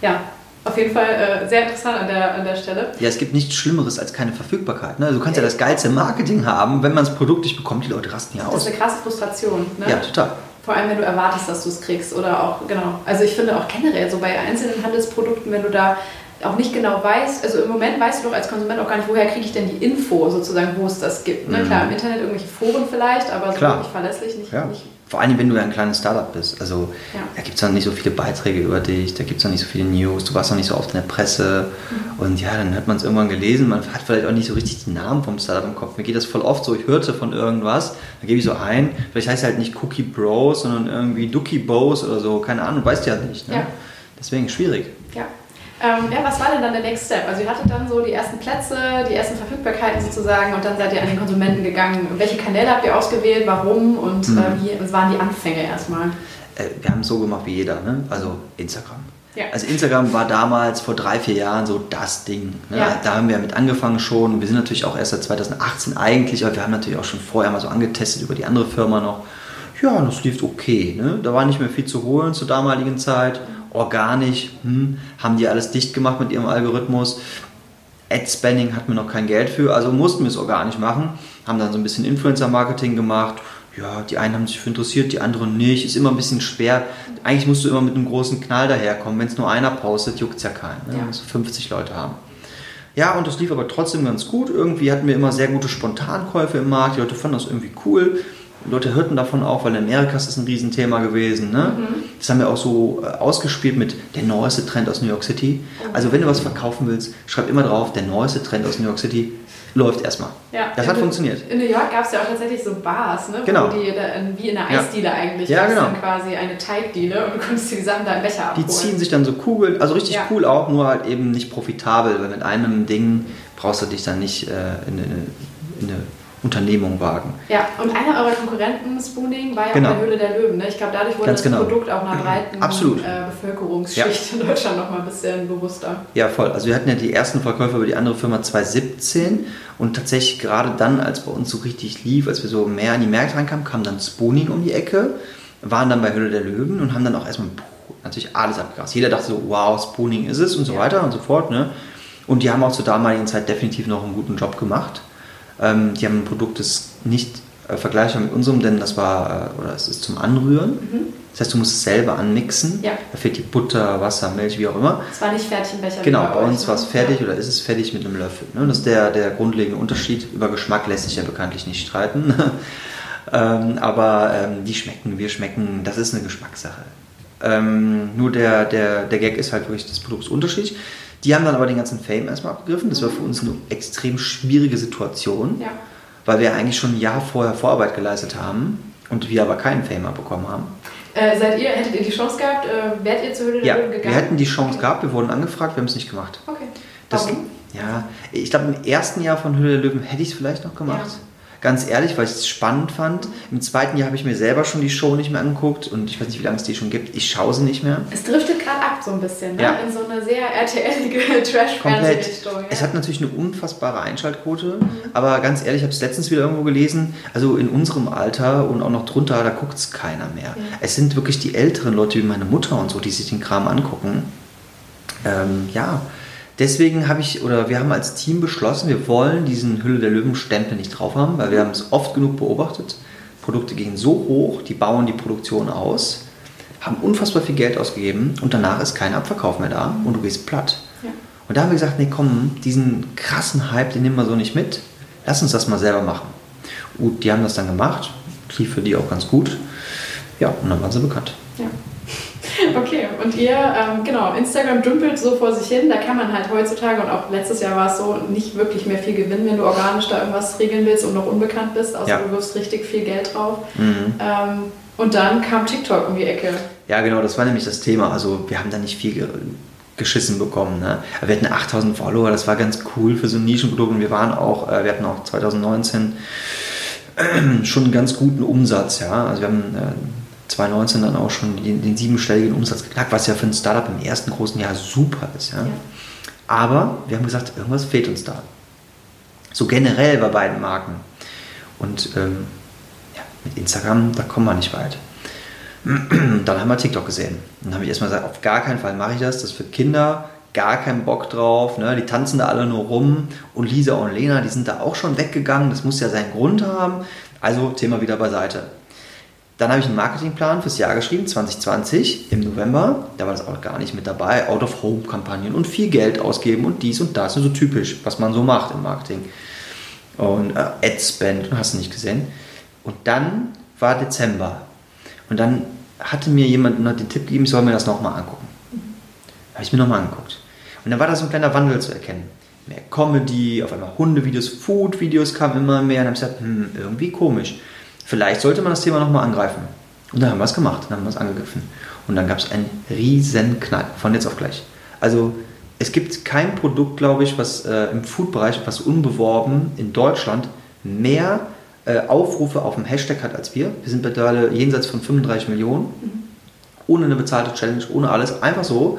ja, auf jeden Fall äh, sehr interessant an der, an der Stelle. Ja, es gibt nichts Schlimmeres als keine Verfügbarkeit. Ne? Also du kannst ja das geilste Marketing haben, wenn man das Produkt nicht bekommt, die Leute rasten ja aus. Das ist eine krasse Frustration. Ne? Ja, total. Vor allem, wenn du erwartest, dass du es kriegst. Oder auch, genau. Also ich finde auch generell so bei einzelnen Handelsprodukten, wenn du da auch nicht genau weißt, also im Moment weißt du doch als Konsument auch gar nicht, woher kriege ich denn die Info sozusagen, wo es das gibt. Ne? Mhm. Klar, im Internet irgendwelche Foren vielleicht, aber so Klar. wirklich verlässlich nicht, ja. nicht vor allem, wenn du ja ein kleines Startup bist. Also ja. da gibt es dann nicht so viele Beiträge über dich, da gibt es noch nicht so viele News, du warst noch nicht so oft in der Presse. Mhm. Und ja, dann hat man es irgendwann gelesen, man hat vielleicht auch nicht so richtig den Namen vom Startup im Kopf. Mir geht das voll oft so, ich hörte von irgendwas, dann gebe ich so ein, vielleicht heißt es halt nicht Cookie Bros, sondern irgendwie Dookie Bros oder so, keine Ahnung, weißt du ja nicht. Ne? Ja. Deswegen schwierig. Ja. Ähm, ja, was war denn dann der Next Step? Also ihr hattet dann so die ersten Plätze, die ersten Verfügbarkeiten sozusagen und dann seid ihr an den Konsumenten gegangen. Welche Kanäle habt ihr ausgewählt, warum und mhm. äh, wie waren die Anfänge erstmal? Äh, wir haben es so gemacht wie jeder, ne? also Instagram. Ja. Also Instagram war damals vor drei, vier Jahren so das Ding. Ne? Ja. Da haben wir mit angefangen schon. Wir sind natürlich auch erst seit 2018 eigentlich, aber wir haben natürlich auch schon vorher mal so angetestet über die andere Firma noch. Ja, und das lief okay. Ne? Da war nicht mehr viel zu holen zur damaligen Zeit. Organisch hm, haben die alles dicht gemacht mit ihrem Algorithmus. Ad-Spending hatten wir noch kein Geld für, also mussten wir es organisch machen. Haben dann so ein bisschen Influencer-Marketing gemacht ja, die einen haben sich für interessiert, die anderen nicht. Ist immer ein bisschen schwer. Eigentlich musst du immer mit einem großen Knall daherkommen. Wenn es nur einer postet, juckt es ja keinen. Ne? Ja. Musst du 50 Leute haben. Ja, und das lief aber trotzdem ganz gut. Irgendwie hatten wir immer sehr gute Spontankäufe im Markt. Die Leute fanden das irgendwie cool. Die Leute hörten davon auch, weil in Amerika ist das ein Riesenthema gewesen. Ne? Mhm. Das haben wir auch so äh, ausgespielt mit der neueste Trend aus New York City. Also wenn du was verkaufen willst, schreib immer drauf, der neueste Trend aus New York City läuft erstmal. Ja, das hat in, funktioniert. In New York gab es ja auch tatsächlich so Bars, ne? Genau. Die, wie in einer Eisdiele ja. eigentlich. Ja, genau. dann quasi eine Teigdiele und du konntest dir die Sachen da im Becher abholen. Die ziehen sich dann so Kugeln, also richtig ja. cool auch, nur halt eben nicht profitabel, weil mit einem Ding brauchst du dich dann nicht äh, in, in, in eine Unternehmung wagen. Ja, und einer eurer Konkurrenten, Spooning, war ja genau. auch der Höhle der Löwen. Ne? Ich glaube, dadurch wurde Ganz das genau. Produkt auch einer breiten äh, Bevölkerungsschicht ja. in Deutschland noch mal ein bisschen bewusster. Ja, voll. Also wir hatten ja die ersten Verkäufer über die andere Firma 2017 und tatsächlich gerade dann, als bei uns so richtig lief, als wir so mehr in die Märkte reinkamen, kam dann Spooning um die Ecke, waren dann bei Höhle der Löwen und haben dann auch erstmal natürlich alles abgegrast. Jeder dachte so, wow, Spooning ist es und so ja. weiter und so fort. Ne? Und die haben auch zur damaligen Zeit definitiv noch einen guten Job gemacht. Ähm, die haben ein Produkt, das nicht äh, vergleichbar mit unserem, denn das war, äh, oder es ist zum Anrühren. Mhm. Das heißt, du musst es selber anmixen. Ja. Da fehlt die Butter, Wasser, Milch, wie auch immer. Es war nicht fertig im Becher. Genau, bei, uns war es ne? fertig ja. oder ist es fertig mit einem Löffel. Ne? Das ist der, der grundlegende Unterschied. Über Geschmack lässt sich ja bekanntlich nicht streiten. ähm, aber ähm, die schmecken, wir schmecken, das ist eine Geschmackssache. Ähm, nur der, der, der Gag ist halt wirklich das Produkt unterschiedlich. Die haben dann aber den ganzen Fame erstmal abgegriffen. Das war für uns eine extrem schwierige Situation, ja. weil wir eigentlich schon ein Jahr vorher Vorarbeit geleistet haben und wir aber keinen Fame abbekommen haben. Äh, seid ihr, hättet ihr die Chance gehabt, äh, wärt ihr zur Höhle ja, der Löwen gegangen? wir hätten die Chance gehabt, wir wurden angefragt, wir haben es nicht gemacht. Okay. Das, Warum? Ja, ich glaube, im ersten Jahr von Höhle der Löwen hätte ich es vielleicht noch gemacht. Ja ganz ehrlich, weil ich es spannend fand. Im zweiten Jahr habe ich mir selber schon die Show nicht mehr angeguckt und ich weiß nicht, wie lange es die schon gibt. Ich schaue sie nicht mehr. Es driftet gerade ab so ein bisschen, ne? Ja. in so eine sehr RTL-ige Trash-Fernsehrichtung. Es hat natürlich eine unfassbare Einschaltquote, mhm. aber ganz ehrlich, ich habe es letztens wieder irgendwo gelesen, also in unserem Alter und auch noch drunter, da guckt es keiner mehr. Mhm. Es sind wirklich die älteren Leute wie meine Mutter und so, die sich den Kram angucken. Ähm, ja, Deswegen habe ich, oder wir haben als Team beschlossen, wir wollen diesen Hülle der Löwen-Stempel nicht drauf haben, weil wir haben es oft genug beobachtet. Produkte gehen so hoch, die bauen die Produktion aus, haben unfassbar viel Geld ausgegeben und danach ist kein Abverkauf mehr da und du gehst platt. Ja. Und da haben wir gesagt, nee komm, diesen krassen Hype, den nehmen wir so nicht mit, lass uns das mal selber machen. Und die haben das dann gemacht, lief für die auch ganz gut. Ja, und dann waren sie bekannt. Ja. Und ihr, ähm, genau, Instagram dümpelt so vor sich hin. Da kann man halt heutzutage und auch letztes Jahr war es so, nicht wirklich mehr viel gewinnen, wenn du organisch da irgendwas regeln willst und noch unbekannt bist, außer ja. du wirfst richtig viel Geld drauf. Mhm. Ähm, und dann kam TikTok um die Ecke. Ja, genau, das war nämlich das Thema. Also, wir haben da nicht viel geschissen bekommen. Ne? Wir hatten 8000 Follower, das war ganz cool für so ein Nischenprodukt und wir waren auch, äh, wir hatten auch 2019 schon einen ganz guten Umsatz. Ja? Also wir haben äh, 2019 dann auch schon den, den siebenstelligen Umsatz geknackt, was ja für ein Startup im ersten großen Jahr super ist. Ja? ja. Aber wir haben gesagt, irgendwas fehlt uns da. So generell bei beiden Marken. Und ähm, ja, mit Instagram, da kommen wir nicht weit. Dann haben wir TikTok gesehen. Und dann habe ich erstmal gesagt, auf gar keinen Fall mache ich das. Das ist für Kinder, gar keinen Bock drauf. Ne? Die tanzen da alle nur rum. Und Lisa und Lena, die sind da auch schon weggegangen. Das muss ja seinen Grund haben. Also Thema wieder beiseite. Dann habe ich einen Marketingplan fürs Jahr geschrieben, 2020 im November. Da war das auch gar nicht mit dabei. Out-of-Home-Kampagnen und viel Geld ausgeben und dies und das. So typisch, was man so macht im Marketing. Und äh, Ad-Spend, hast du nicht gesehen. Und dann war Dezember. Und dann hatte mir jemand noch den Tipp gegeben, ich soll mir das nochmal angucken. Habe ich mir nochmal angeguckt. Und dann war da so ein kleiner Wandel zu erkennen. Mehr Comedy, auf einmal Hundevideos, Food-Videos kamen immer mehr. Und dann habe ich gesagt, hm, irgendwie komisch vielleicht sollte man das Thema nochmal angreifen. Und dann haben wir es gemacht, dann haben wir es angegriffen. Und dann gab es einen riesen Knall, von jetzt auf gleich. Also es gibt kein Produkt, glaube ich, was äh, im Food-Bereich, was unbeworben in Deutschland mehr äh, Aufrufe auf dem Hashtag hat als wir. Wir sind mittlerweile jenseits von 35 Millionen. Mhm. Ohne eine bezahlte Challenge, ohne alles. Einfach so.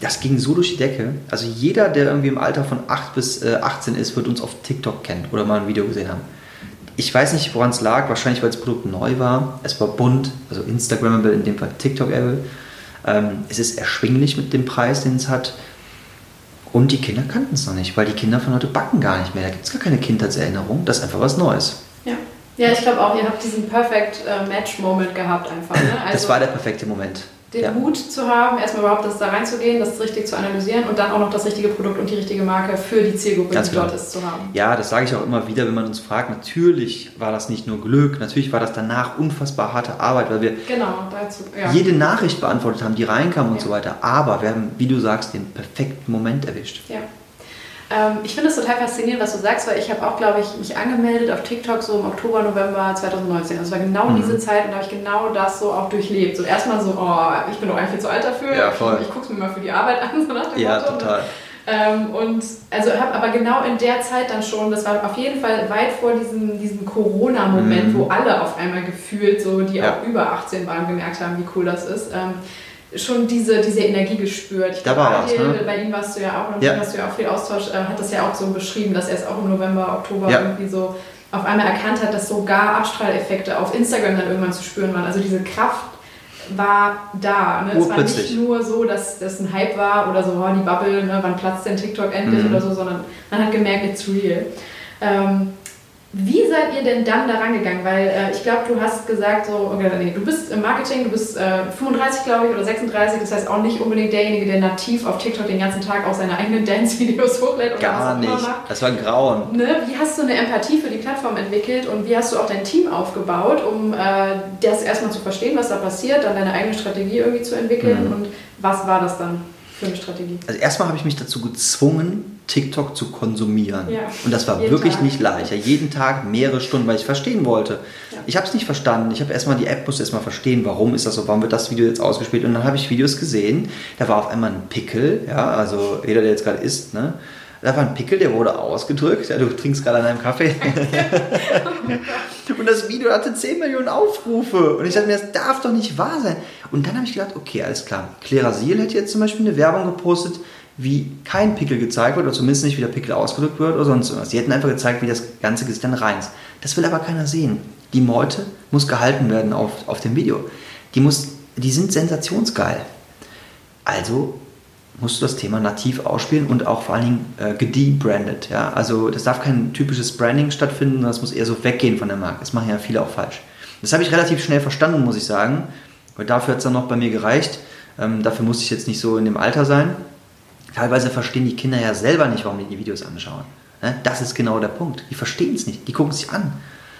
Das ging so durch die Decke. Also jeder, der irgendwie im Alter von 8 bis äh, 18 ist, wird uns auf TikTok kennen oder mal ein Video gesehen haben. Ich weiß nicht, woran es lag. Wahrscheinlich, weil das Produkt neu war. Es war bunt, also Instagrammable, in dem Fall TikTokable. Ähm, es ist erschwinglich mit dem Preis, den es hat. Und die Kinder kannten es noch nicht, weil die Kinder von heute backen gar nicht mehr. Da gibt es gar keine Kindheitserinnerung. Das ist einfach was Neues. Ja. Ja, ich glaube auch, ihr habt diesen Perfect äh, Match-Moment gehabt einfach. Ne? Also das war der perfekte Moment den ja. Mut zu haben, erstmal überhaupt das da reinzugehen, das richtig zu analysieren und dann auch noch das richtige Produkt und die richtige Marke für die Zielgruppe, Ganz die genau. dort ist, zu haben. Ja, das sage ich auch immer wieder, wenn man uns fragt. Natürlich war das nicht nur Glück, natürlich war das danach unfassbar harte Arbeit, weil wir genau, dazu, ja. jede Nachricht beantwortet haben, die reinkam und ja. so weiter. Aber wir haben, wie du sagst, den perfekten Moment erwischt. Ja. Ähm, ich finde es total faszinierend, was du sagst, weil ich habe auch, glaube ich, mich angemeldet auf TikTok so im Oktober, November 2019. Also es war genau mhm. diese Zeit und da habe ich genau das so auch durchlebt. So erstmal so, oh, ich bin doch eigentlich viel zu alt dafür. Ja, voll. Ich, ich gucke es mir mal für die Arbeit an, so nach dem Ja, Motto. total. Ähm, und also habe aber genau in der Zeit dann schon, das war auf jeden Fall weit vor diesem, diesem Corona-Moment, mhm. wo alle auf einmal gefühlt, so die ja. auch über 18 waren, gemerkt haben, wie cool das ist. Ähm, schon diese, diese Energie gespürt. Ich da war was, ne? Bei ihm warst du ja auch, und ja. hast du ja auch viel Austausch, äh, hat das ja auch so beschrieben, dass er es auch im November, Oktober ja. irgendwie so auf einmal erkannt hat, dass sogar Abstrahleffekte auf Instagram dann irgendwann zu spüren waren. Also diese Kraft war da. Ne? Es war nicht nur so, dass das ein Hype war oder so, oh, die Bubble, ne? wann platzt denn TikTok endlich mhm. oder so, sondern man hat gemerkt, it's real. Ähm, wie seid ihr denn dann da rangegangen? Weil äh, ich glaube, du hast gesagt, so, okay, nee, du bist im Marketing, du bist äh, 35, glaube ich, oder 36, das heißt auch nicht unbedingt derjenige, der nativ auf TikTok den ganzen Tag auch seine eigenen Dance-Videos hochlädt oder Gar was auch nicht. Macht. Das war ein Grauen. Ne? Wie hast du eine Empathie für die Plattform entwickelt und wie hast du auch dein Team aufgebaut, um äh, das erstmal zu verstehen, was da passiert, dann deine eigene Strategie irgendwie zu entwickeln mhm. und was war das dann? für eine Strategie? Also erstmal habe ich mich dazu gezwungen, TikTok zu konsumieren. Ja. Und das war wirklich Tag. nicht leicht. Ja, jeden Tag mehrere Stunden, weil ich verstehen wollte. Ja. Ich habe es nicht verstanden. Ich habe erstmal die App, musste erstmal verstehen, warum ist das so, warum wird das Video jetzt ausgespielt. Und dann habe ich Videos gesehen, da war auf einmal ein Pickel, ja, also jeder, der jetzt gerade isst, ne? Da war ein Pickel, der wurde ausgedrückt. Ja, du trinkst gerade an einem Kaffee. und das Video hatte 10 Millionen Aufrufe. Und ich dachte mir, das darf doch nicht wahr sein. Und dann habe ich gedacht, okay, alles klar. Klerasil hätte jetzt zum Beispiel eine Werbung gepostet, wie kein Pickel gezeigt wird, oder zumindest nicht, wie der Pickel ausgedrückt wird oder sonst was. Sie hätten einfach gezeigt, wie das ganze Gesicht dann rein ist. Das will aber keiner sehen. Die Meute muss gehalten werden auf, auf dem Video. Die, muss, die sind sensationsgeil. Also musst du das Thema nativ ausspielen und auch vor allen Dingen äh, gedebrandet. Ja? Also das darf kein typisches Branding stattfinden, das muss eher so weggehen von der Marke. Das machen ja viele auch falsch. Das habe ich relativ schnell verstanden, muss ich sagen, weil dafür hat es dann noch bei mir gereicht. Ähm, dafür musste ich jetzt nicht so in dem Alter sein. Teilweise verstehen die Kinder ja selber nicht, warum die die Videos anschauen. Ne? Das ist genau der Punkt. Die verstehen es nicht. Die gucken es sich an,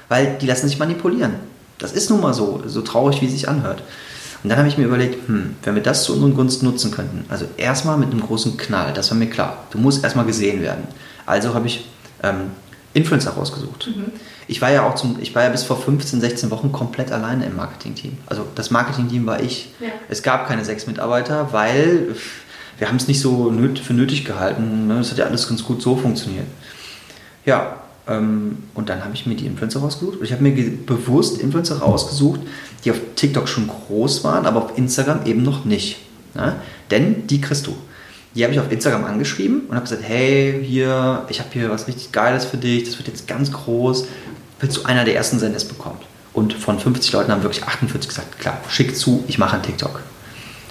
weil die lassen sich manipulieren. Das ist nun mal so, so traurig, wie es sich anhört. Und dann habe ich mir überlegt, hm, wenn wir das zu unseren Gunsten nutzen könnten, also erstmal mit einem großen Knall, das war mir klar. Du musst erstmal gesehen werden. Also habe ich ähm, Influencer rausgesucht. Mhm. Ich war ja auch zum, ich war ja bis vor 15, 16 Wochen komplett alleine im Marketing-Team. Also das Marketing-Team war ich. Ja. Es gab keine sechs Mitarbeiter, weil wir haben es nicht so für nötig gehalten. Ne? Es hat ja alles ganz gut so funktioniert. Ja, ähm, und dann habe ich mir die Influencer rausgesucht. Ich habe mir bewusst Influencer rausgesucht, die auf TikTok schon groß waren, aber auf Instagram eben noch nicht. Ne? Denn die kriegst du. Die habe ich auf Instagram angeschrieben und habe gesagt, hey, hier, ich habe hier was richtig Geiles für dich, das wird jetzt ganz groß. Willst du einer der ersten sein, der es bekommt? Und von 50 Leuten haben wirklich 48 gesagt, klar, schick zu, ich mache einen TikTok.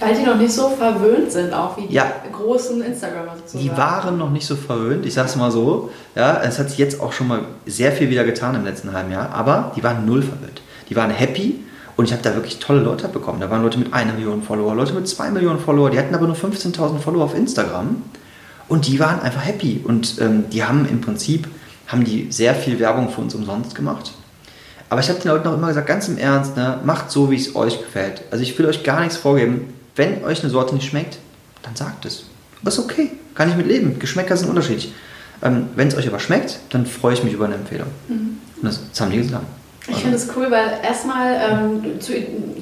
Weil die noch nicht so verwöhnt sind, auch wie die ja. großen Instagramer sozusagen. Die waren noch nicht so verwöhnt, ich sag's mal so. Ja, es hat sich jetzt auch schon mal sehr viel wieder getan im letzten halben Jahr, aber die waren null verwöhnt. Die waren happy und ich habe da wirklich tolle Leute bekommen. Da waren Leute mit einer Million Follower, Leute mit zwei Millionen Follower, die hatten aber nur 15.000 Follower auf Instagram und die waren einfach happy und ähm, die haben im Prinzip haben die sehr viel Werbung für uns umsonst gemacht. Aber ich habe den Leuten auch immer gesagt, ganz im Ernst, ne, macht so, wie es euch gefällt. Also ich will euch gar nichts vorgeben. Wenn euch eine Sorte nicht schmeckt, dann sagt es. Aber ist okay, kann ich mit leben. Geschmäcker sind unterschiedlich. Ähm, Wenn es euch aber schmeckt, dann freue ich mich über eine Empfehlung. Mhm. Und das, das haben die gesagt. Ich finde es cool, weil erstmal ähm, zu,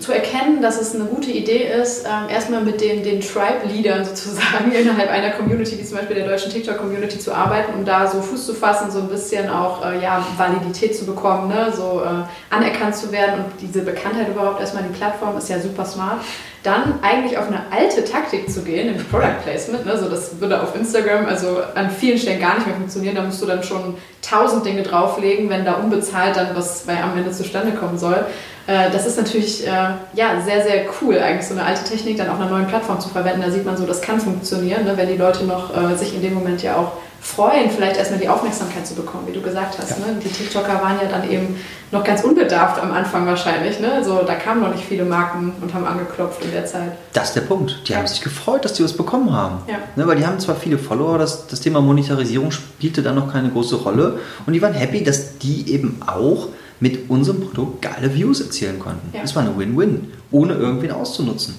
zu erkennen, dass es eine gute Idee ist, ähm, erstmal mit den, den Tribe-Leadern sozusagen innerhalb einer Community, wie zum Beispiel der deutschen TikTok-Community, zu arbeiten, um da so Fuß zu fassen, so ein bisschen auch äh, ja, Validität zu bekommen, ne? so äh, anerkannt zu werden und diese Bekanntheit überhaupt erstmal die Plattform ist ja super smart dann eigentlich auf eine alte Taktik zu gehen, im Product Placement. Ne? Also das würde auf Instagram also an vielen Stellen gar nicht mehr funktionieren. Da musst du dann schon tausend Dinge drauflegen, wenn da unbezahlt dann was bei am Ende zustande kommen soll. Äh, das ist natürlich äh, ja, sehr, sehr cool, eigentlich so eine alte Technik dann auf einer neuen Plattform zu verwenden. Da sieht man so, das kann funktionieren, ne? wenn die Leute noch äh, sich in dem Moment ja auch freuen, vielleicht erstmal die Aufmerksamkeit zu bekommen, wie du gesagt hast. Ja. Ne? Die TikToker waren ja dann eben noch ganz unbedarft am Anfang wahrscheinlich. Ne? Also da kamen noch nicht viele Marken und haben angeklopft in der Zeit. Das ist der Punkt. Die ja. haben sich gefreut, dass die was bekommen haben. Ja. Ne? Weil die haben zwar viele Follower, das, das Thema Monetarisierung spielte dann noch keine große Rolle. Und die waren happy, dass die eben auch mit unserem Produkt geile Views erzielen konnten. Ja. Das war eine Win-Win, ohne irgendwen auszunutzen.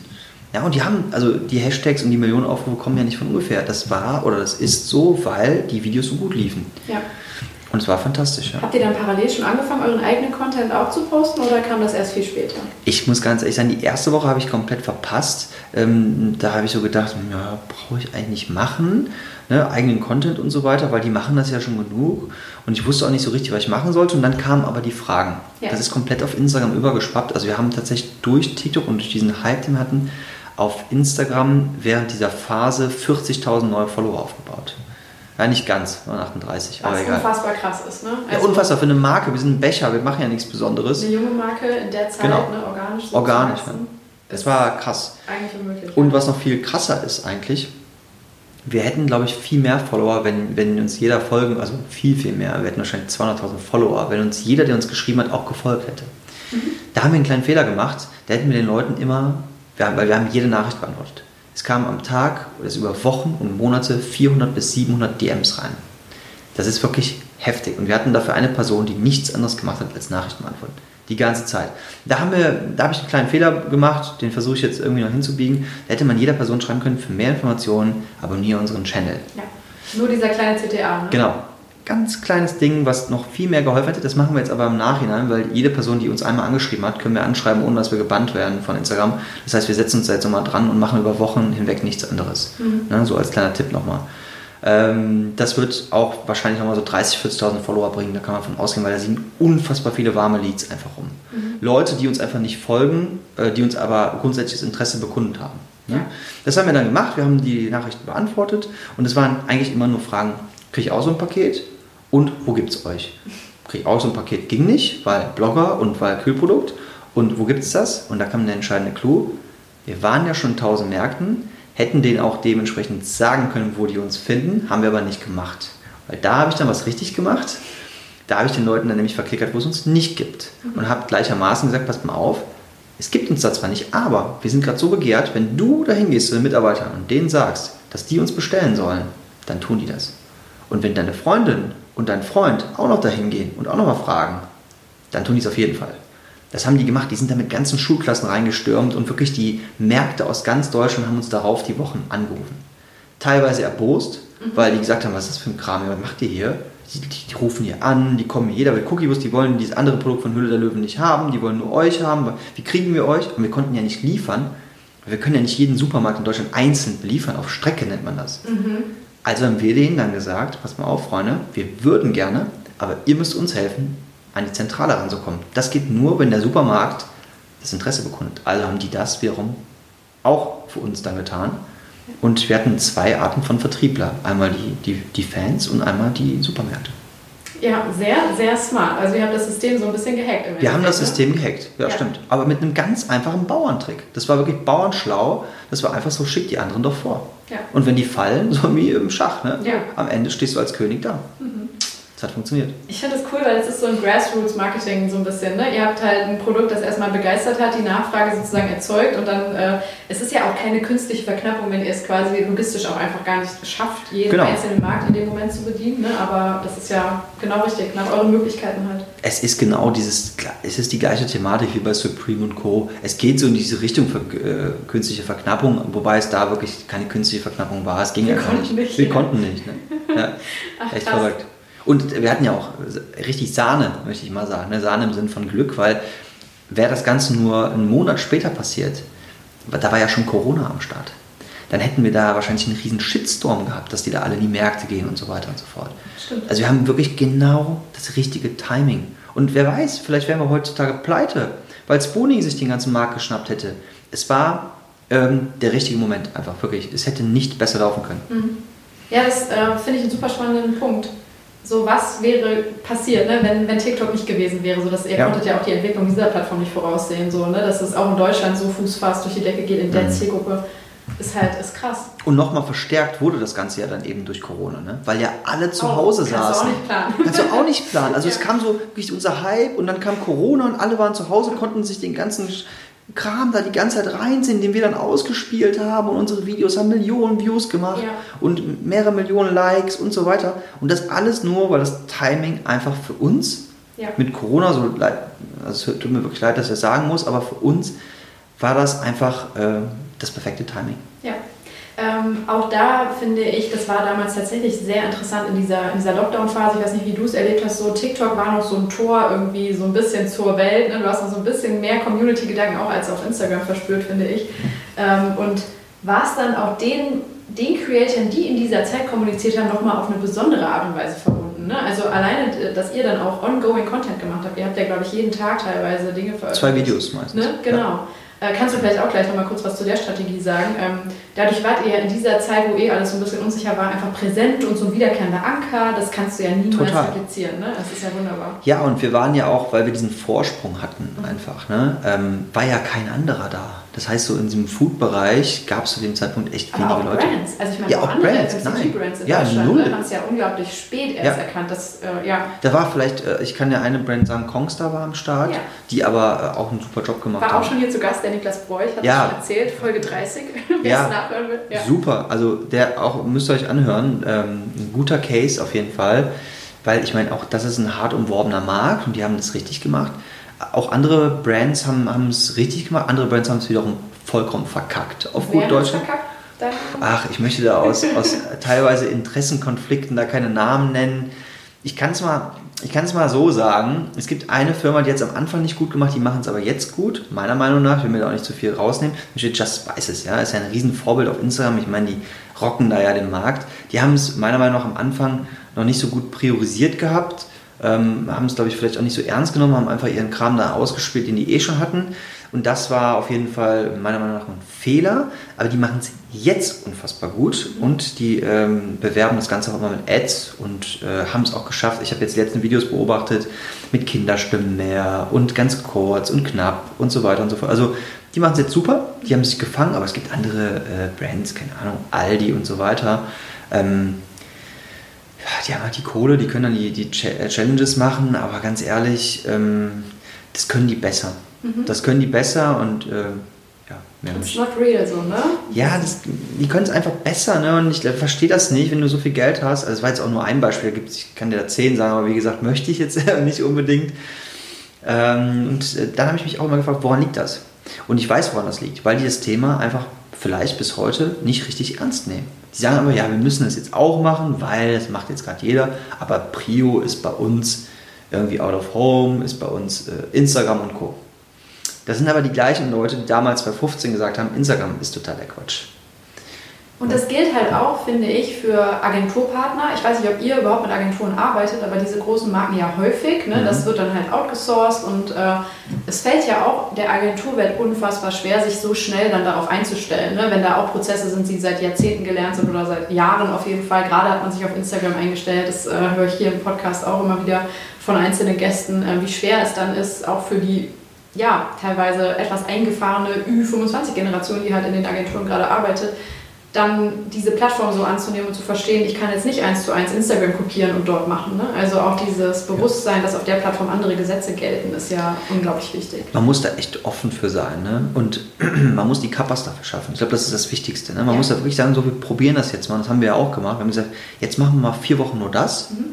Ja, und die haben, also die Hashtags und die Millionen Aufrufe kommen ja nicht von ungefähr. Das war oder das ist so, weil die Videos so gut liefen. Ja. Und es war fantastisch. Ja. Habt ihr dann parallel schon angefangen, euren eigenen Content auch zu posten oder kam das erst viel später? Ich muss ganz ehrlich sagen, die erste Woche habe ich komplett verpasst. Ähm, da habe ich so gedacht, ja, brauche ich eigentlich machen, ne, eigenen Content und so weiter, weil die machen das ja schon genug. Und ich wusste auch nicht so richtig, was ich machen sollte. Und dann kamen aber die Fragen. Ja. Das ist komplett auf Instagram übergeschwappt. Also wir haben tatsächlich durch TikTok und durch diesen Hype, den wir hatten, auf Instagram während dieser Phase 40.000 neue Follower aufgebaut. Ja, nicht ganz, 38, Was aber egal. unfassbar krass ist, ne? Also ja, unfassbar für eine Marke. Wir sind ein Becher, wir machen ja nichts Besonderes. Eine junge Marke in der Zeit, genau. ne? organisch. So organisch, ja. Das war krass. Eigentlich unmöglich. Und was noch viel krasser ist eigentlich, wir hätten, glaube ich, viel mehr Follower, wenn, wenn uns jeder folgen, also viel, viel mehr. Wir hätten wahrscheinlich 200.000 Follower, wenn uns jeder, der uns geschrieben hat, auch gefolgt hätte. Mhm. Da haben wir einen kleinen Fehler gemacht. Da hätten wir den Leuten immer wir weil wir haben jede Nachricht beantwortet. Es kamen am Tag oder über Wochen und Monate 400 bis 700 DMs rein. Das ist wirklich heftig. Und wir hatten dafür eine Person, die nichts anderes gemacht hat als Nachrichten beantworten. Die ganze Zeit. Da, haben wir, da habe ich einen kleinen Fehler gemacht, den versuche ich jetzt irgendwie noch hinzubiegen. Da hätte man jeder Person schreiben können, für mehr Informationen abonniere unseren Channel. Ja. Nur dieser kleine CTA, ne? Genau ganz kleines Ding, was noch viel mehr geholfen hätte. Das machen wir jetzt aber im Nachhinein, weil jede Person, die uns einmal angeschrieben hat, können wir anschreiben, ohne dass wir gebannt werden von Instagram. Das heißt, wir setzen uns da jetzt nochmal dran und machen über Wochen hinweg nichts anderes. Mhm. Ne, so als kleiner Tipp nochmal. Ähm, das wird auch wahrscheinlich nochmal so 30.000, 40.000 Follower bringen. Da kann man von ausgehen, weil da sind unfassbar viele warme Leads einfach rum. Mhm. Leute, die uns einfach nicht folgen, äh, die uns aber grundsätzliches Interesse bekundet haben. Ne? Ja. Das haben wir dann gemacht. Wir haben die Nachrichten beantwortet und es waren eigentlich immer nur Fragen kriege ich auch so ein Paket und wo gibt es euch? Kriege ich auch so ein Paket, ging nicht, weil Blogger und weil Kühlprodukt und wo gibt es das? Und da kam der entscheidende Clou. Wir waren ja schon in 1000 Märkten, hätten denen auch dementsprechend sagen können, wo die uns finden, haben wir aber nicht gemacht. Weil da habe ich dann was richtig gemacht. Da habe ich den Leuten dann nämlich verklickert, wo es uns nicht gibt. Und habe gleichermaßen gesagt, passt mal auf, es gibt uns da zwar nicht, aber wir sind gerade so begehrt, wenn du dahin gehst zu den Mitarbeitern und denen sagst, dass die uns bestellen sollen, dann tun die das. Und wenn deine Freundin und dein Freund auch noch dahin gehen und auch noch mal fragen, dann tun die es auf jeden Fall. Das haben die gemacht. Die sind da mit ganzen Schulklassen reingestürmt und wirklich die Märkte aus ganz Deutschland haben uns darauf die Wochen angerufen. Teilweise erbost, mhm. weil die gesagt haben, was ist das für ein Kram, was macht ihr hier? Die, die, die, rufen hier an, die kommen hier, jeder will Cookiebus, die wollen dieses andere Produkt von Hülle der Löwen nicht haben, die wollen nur euch haben. Wie kriegen wir euch? Und wir konnten ja nicht liefern. Wir können ja nicht jeden Supermarkt in Deutschland einzeln beliefern, auf Strecke nennt man das. Mhm. Also haben wir denen dann gesagt, pass mal auf, Freunde, wir würden gerne, aber ihr müsst uns helfen, an die Zentrale ranzukommen. Das geht nur, wenn der Supermarkt das Interesse bekundet. Also haben die das wiederum auch für uns dann getan. Und wir hatten zwei Arten von Vertriebler. Einmal die, die, die Fans und einmal die Supermärkte. Ja, sehr, sehr smart. Also ihr habt das System so ein bisschen gehackt. wir haben das ne? System gehackt, ja, ja, stimmt. Aber mit einem ganz einfachen Bauerntrick. Das war wirklich bauernschlau. Das war einfach so, schick die anderen doch vor. Ja. Und wenn die fallen, so wie im Schach, ne? Ja. am Ende stehst du als König da. Mhm. Das hat funktioniert. Ich finde das cool, weil es ist so ein Grassroots-Marketing so ein bisschen. Ne? Ihr habt halt ein Produkt, das erstmal begeistert hat, die Nachfrage sozusagen erzeugt und dann, äh, es ist ja auch keine künstliche Verknappung, wenn ihr es quasi logistisch auch einfach gar nicht schafft, jeden genau. einzelnen Markt in dem Moment zu bedienen. Ne? Aber das ist ja genau richtig, nach euren Möglichkeiten halt. Es ist genau dieses, es ist die gleiche Thematik wie bei Supreme und Co. Es geht so in diese Richtung für äh, künstliche Verknappung, wobei es da wirklich keine künstliche Verknappung war. Es ging Wir ja gar nicht. nicht. Wir konnten nicht. Ne? Ja, Ach, echt krass. verrückt. Und wir hatten ja auch richtig Sahne, möchte ich mal sagen. Ne? Sahne im Sinn von Glück, weil wäre das Ganze nur einen Monat später passiert, da war ja schon Corona am Start, dann hätten wir da wahrscheinlich einen riesen Shitstorm gehabt, dass die da alle in die Märkte gehen und so weiter und so fort. Stimmt. Also wir haben wirklich genau das richtige Timing. Und wer weiß, vielleicht wären wir heutzutage pleite, weil Spooning sich den ganzen Markt geschnappt hätte. Es war ähm, der richtige Moment, einfach wirklich. Es hätte nicht besser laufen können. Mhm. Ja, das äh, finde ich einen super spannenden Punkt. So, was wäre passiert, ne, wenn, wenn TikTok nicht gewesen wäre? So, dass ihr ja. konntet ja auch die Entwicklung dieser Plattform nicht voraussehen, so, ne, dass es auch in Deutschland so fußfast durch die Decke geht in der mhm. Zielgruppe. Ist halt ist krass. Und nochmal verstärkt wurde das Ganze ja dann eben durch Corona, ne? weil ja alle zu oh, Hause saßen. Kannst du auch nicht planen. Kannst du auch nicht planen. Also ja. es kam so wirklich unser Hype und dann kam Corona und alle waren zu Hause, konnten sich den ganzen Kram da die ganze Zeit reinziehen, den wir dann ausgespielt haben und unsere Videos haben Millionen Views gemacht ja. und mehrere Millionen Likes und so weiter. Und das alles nur, weil das Timing einfach für uns ja. mit Corona so leid, also es tut mir wirklich leid, dass ich das sagen muss, aber für uns war das einfach äh, das perfekte Timing. Ja. Ähm, auch da finde ich, das war damals tatsächlich sehr interessant in dieser, in dieser Lockdown-Phase. Ich weiß nicht, wie du es erlebt hast. So TikTok war noch so ein Tor irgendwie so ein bisschen zur Welt. Ne? Du hast noch so ein bisschen mehr Community-Gedanken auch als auf Instagram verspürt, finde ich. Ähm, und war es dann auch den, den Creatoren, die in dieser Zeit kommuniziert haben, nochmal auf eine besondere Art und Weise verbunden? Ne? Also alleine, dass ihr dann auch ongoing Content gemacht habt. Ihr habt ja, glaube ich, jeden Tag teilweise Dinge veröffentlicht. Zwei Videos meistens. Ne? Genau. Ja. Äh, kannst du vielleicht auch gleich nochmal kurz was zu der Strategie sagen? Ähm, dadurch wart ihr in dieser Zeit, wo eh alles so ein bisschen unsicher war, einfach präsent und so ein wiederkehrender Anker. Das kannst du ja niemals replizieren. Ne? Das ist ja wunderbar. Ja, und wir waren ja auch, weil wir diesen Vorsprung hatten, mhm. einfach, ne? Ähm, war ja kein anderer da. Das heißt, so in diesem Food-Bereich gab es zu dem Zeitpunkt echt Aber wenige auch Leute. Brands. Also ich meine, ja, auch, auch Brands, nein. Brands in ja, Deutschland null. Ne, haben es ja unglaublich spät erst ja. erkannt. Dass, äh, ja. Da war vielleicht, äh, ich kann ja eine Brand sagen, Kongstar war am Start, ja. die aber äh, auch einen super Job gemacht hat. War auch schon hier zu Gast, der Niklas Bräuch hat ja. schon erzählt, Folge 30, wer ja. es nachhören will. Ja. Super, also der auch, müsst ihr euch anhören, ähm, ein guter Case auf jeden Fall, weil ich meine, auch das ist ein hart umworbener Markt und die haben das richtig gemacht. Auch andere Brands haben es richtig gemacht, andere Brands haben es wiederum vollkommen verkackt. Auf Wer gut Deutsch. Verkackt? Ach, ich möchte da aus, aus teilweise Interessenkonflikten da keine Namen nennen. Ich kann es mal, mal so sagen. Es gibt eine Firma, die hat es am Anfang nicht gut gemacht, die machen es aber jetzt gut, meiner Meinung nach. Ich will mir da auch nicht zu viel rausnehmen. Da steht Just Spices, ja, ist ja ein Riesenvorbild auf Instagram. Ich meine, die rocken da ja den Markt. Die haben es meiner Meinung nach am Anfang noch nicht so gut priorisiert gehabt. Ähm, haben es, glaube ich, vielleicht auch nicht so ernst genommen, haben einfach ihren Kram da ausgespielt, den die eh schon hatten. Und das war auf jeden Fall meiner Meinung nach ein Fehler, aber die machen es jetzt unfassbar gut und die ähm, bewerben das Ganze auch immer mit Ads und äh, haben es auch geschafft. Ich habe jetzt die letzten Videos beobachtet mit Kinderstimmen mehr und ganz kurz und knapp und so weiter und so fort. Also die machen es jetzt super, die haben sich gefangen, aber es gibt andere äh, Brands, keine Ahnung, Aldi und so weiter. Ähm, die haben halt die Kohle, die können dann die, die Challenges machen, aber ganz ehrlich, ähm, das können die besser. Mhm. Das können die besser und äh, ja, mehr It's not real so, ne? Ja, das, die können es einfach besser, ne? Und ich verstehe das nicht, wenn du so viel Geld hast. Also, das war jetzt auch nur ein Beispiel, ich kann dir da zehn sagen, aber wie gesagt, möchte ich jetzt nicht unbedingt. Ähm, und äh, dann habe ich mich auch immer gefragt, woran liegt das? Und ich weiß, woran das liegt, weil die das Thema einfach vielleicht bis heute nicht richtig ernst nehmen. Die sagen aber, ja, wir müssen das jetzt auch machen, weil das macht jetzt gerade jeder, aber Prio ist bei uns irgendwie out of home, ist bei uns äh, Instagram und Co. Das sind aber die gleichen Leute, die damals bei 15 gesagt haben, Instagram ist totaler Quatsch. Und das gilt halt auch, finde ich, für Agenturpartner. Ich weiß nicht, ob ihr überhaupt mit Agenturen arbeitet, aber diese großen Marken ja häufig. Ne? Mhm. Das wird dann halt outgesourced und äh, es fällt ja auch der Agenturwelt unfassbar schwer, sich so schnell dann darauf einzustellen. Ne? Wenn da auch Prozesse sind, die seit Jahrzehnten gelernt sind oder seit Jahren auf jeden Fall. Gerade hat man sich auf Instagram eingestellt. Das äh, höre ich hier im Podcast auch immer wieder von einzelnen Gästen, äh, wie schwer es dann ist, auch für die ja, teilweise etwas eingefahrene Ü25-Generation, die halt in den Agenturen gerade arbeitet, dann diese Plattform so anzunehmen und zu verstehen, ich kann jetzt nicht eins zu eins Instagram kopieren und dort machen. Ne? Also auch dieses Bewusstsein, dass auf der Plattform andere Gesetze gelten, ist ja unglaublich wichtig. Man muss da echt offen für sein ne? und man muss die Kappas dafür schaffen. Ich glaube, das ist das Wichtigste. Ne? Man ja. muss da wirklich sagen, so wir probieren das jetzt mal. Das haben wir ja auch gemacht. Wir haben gesagt, jetzt machen wir mal vier Wochen nur das mhm.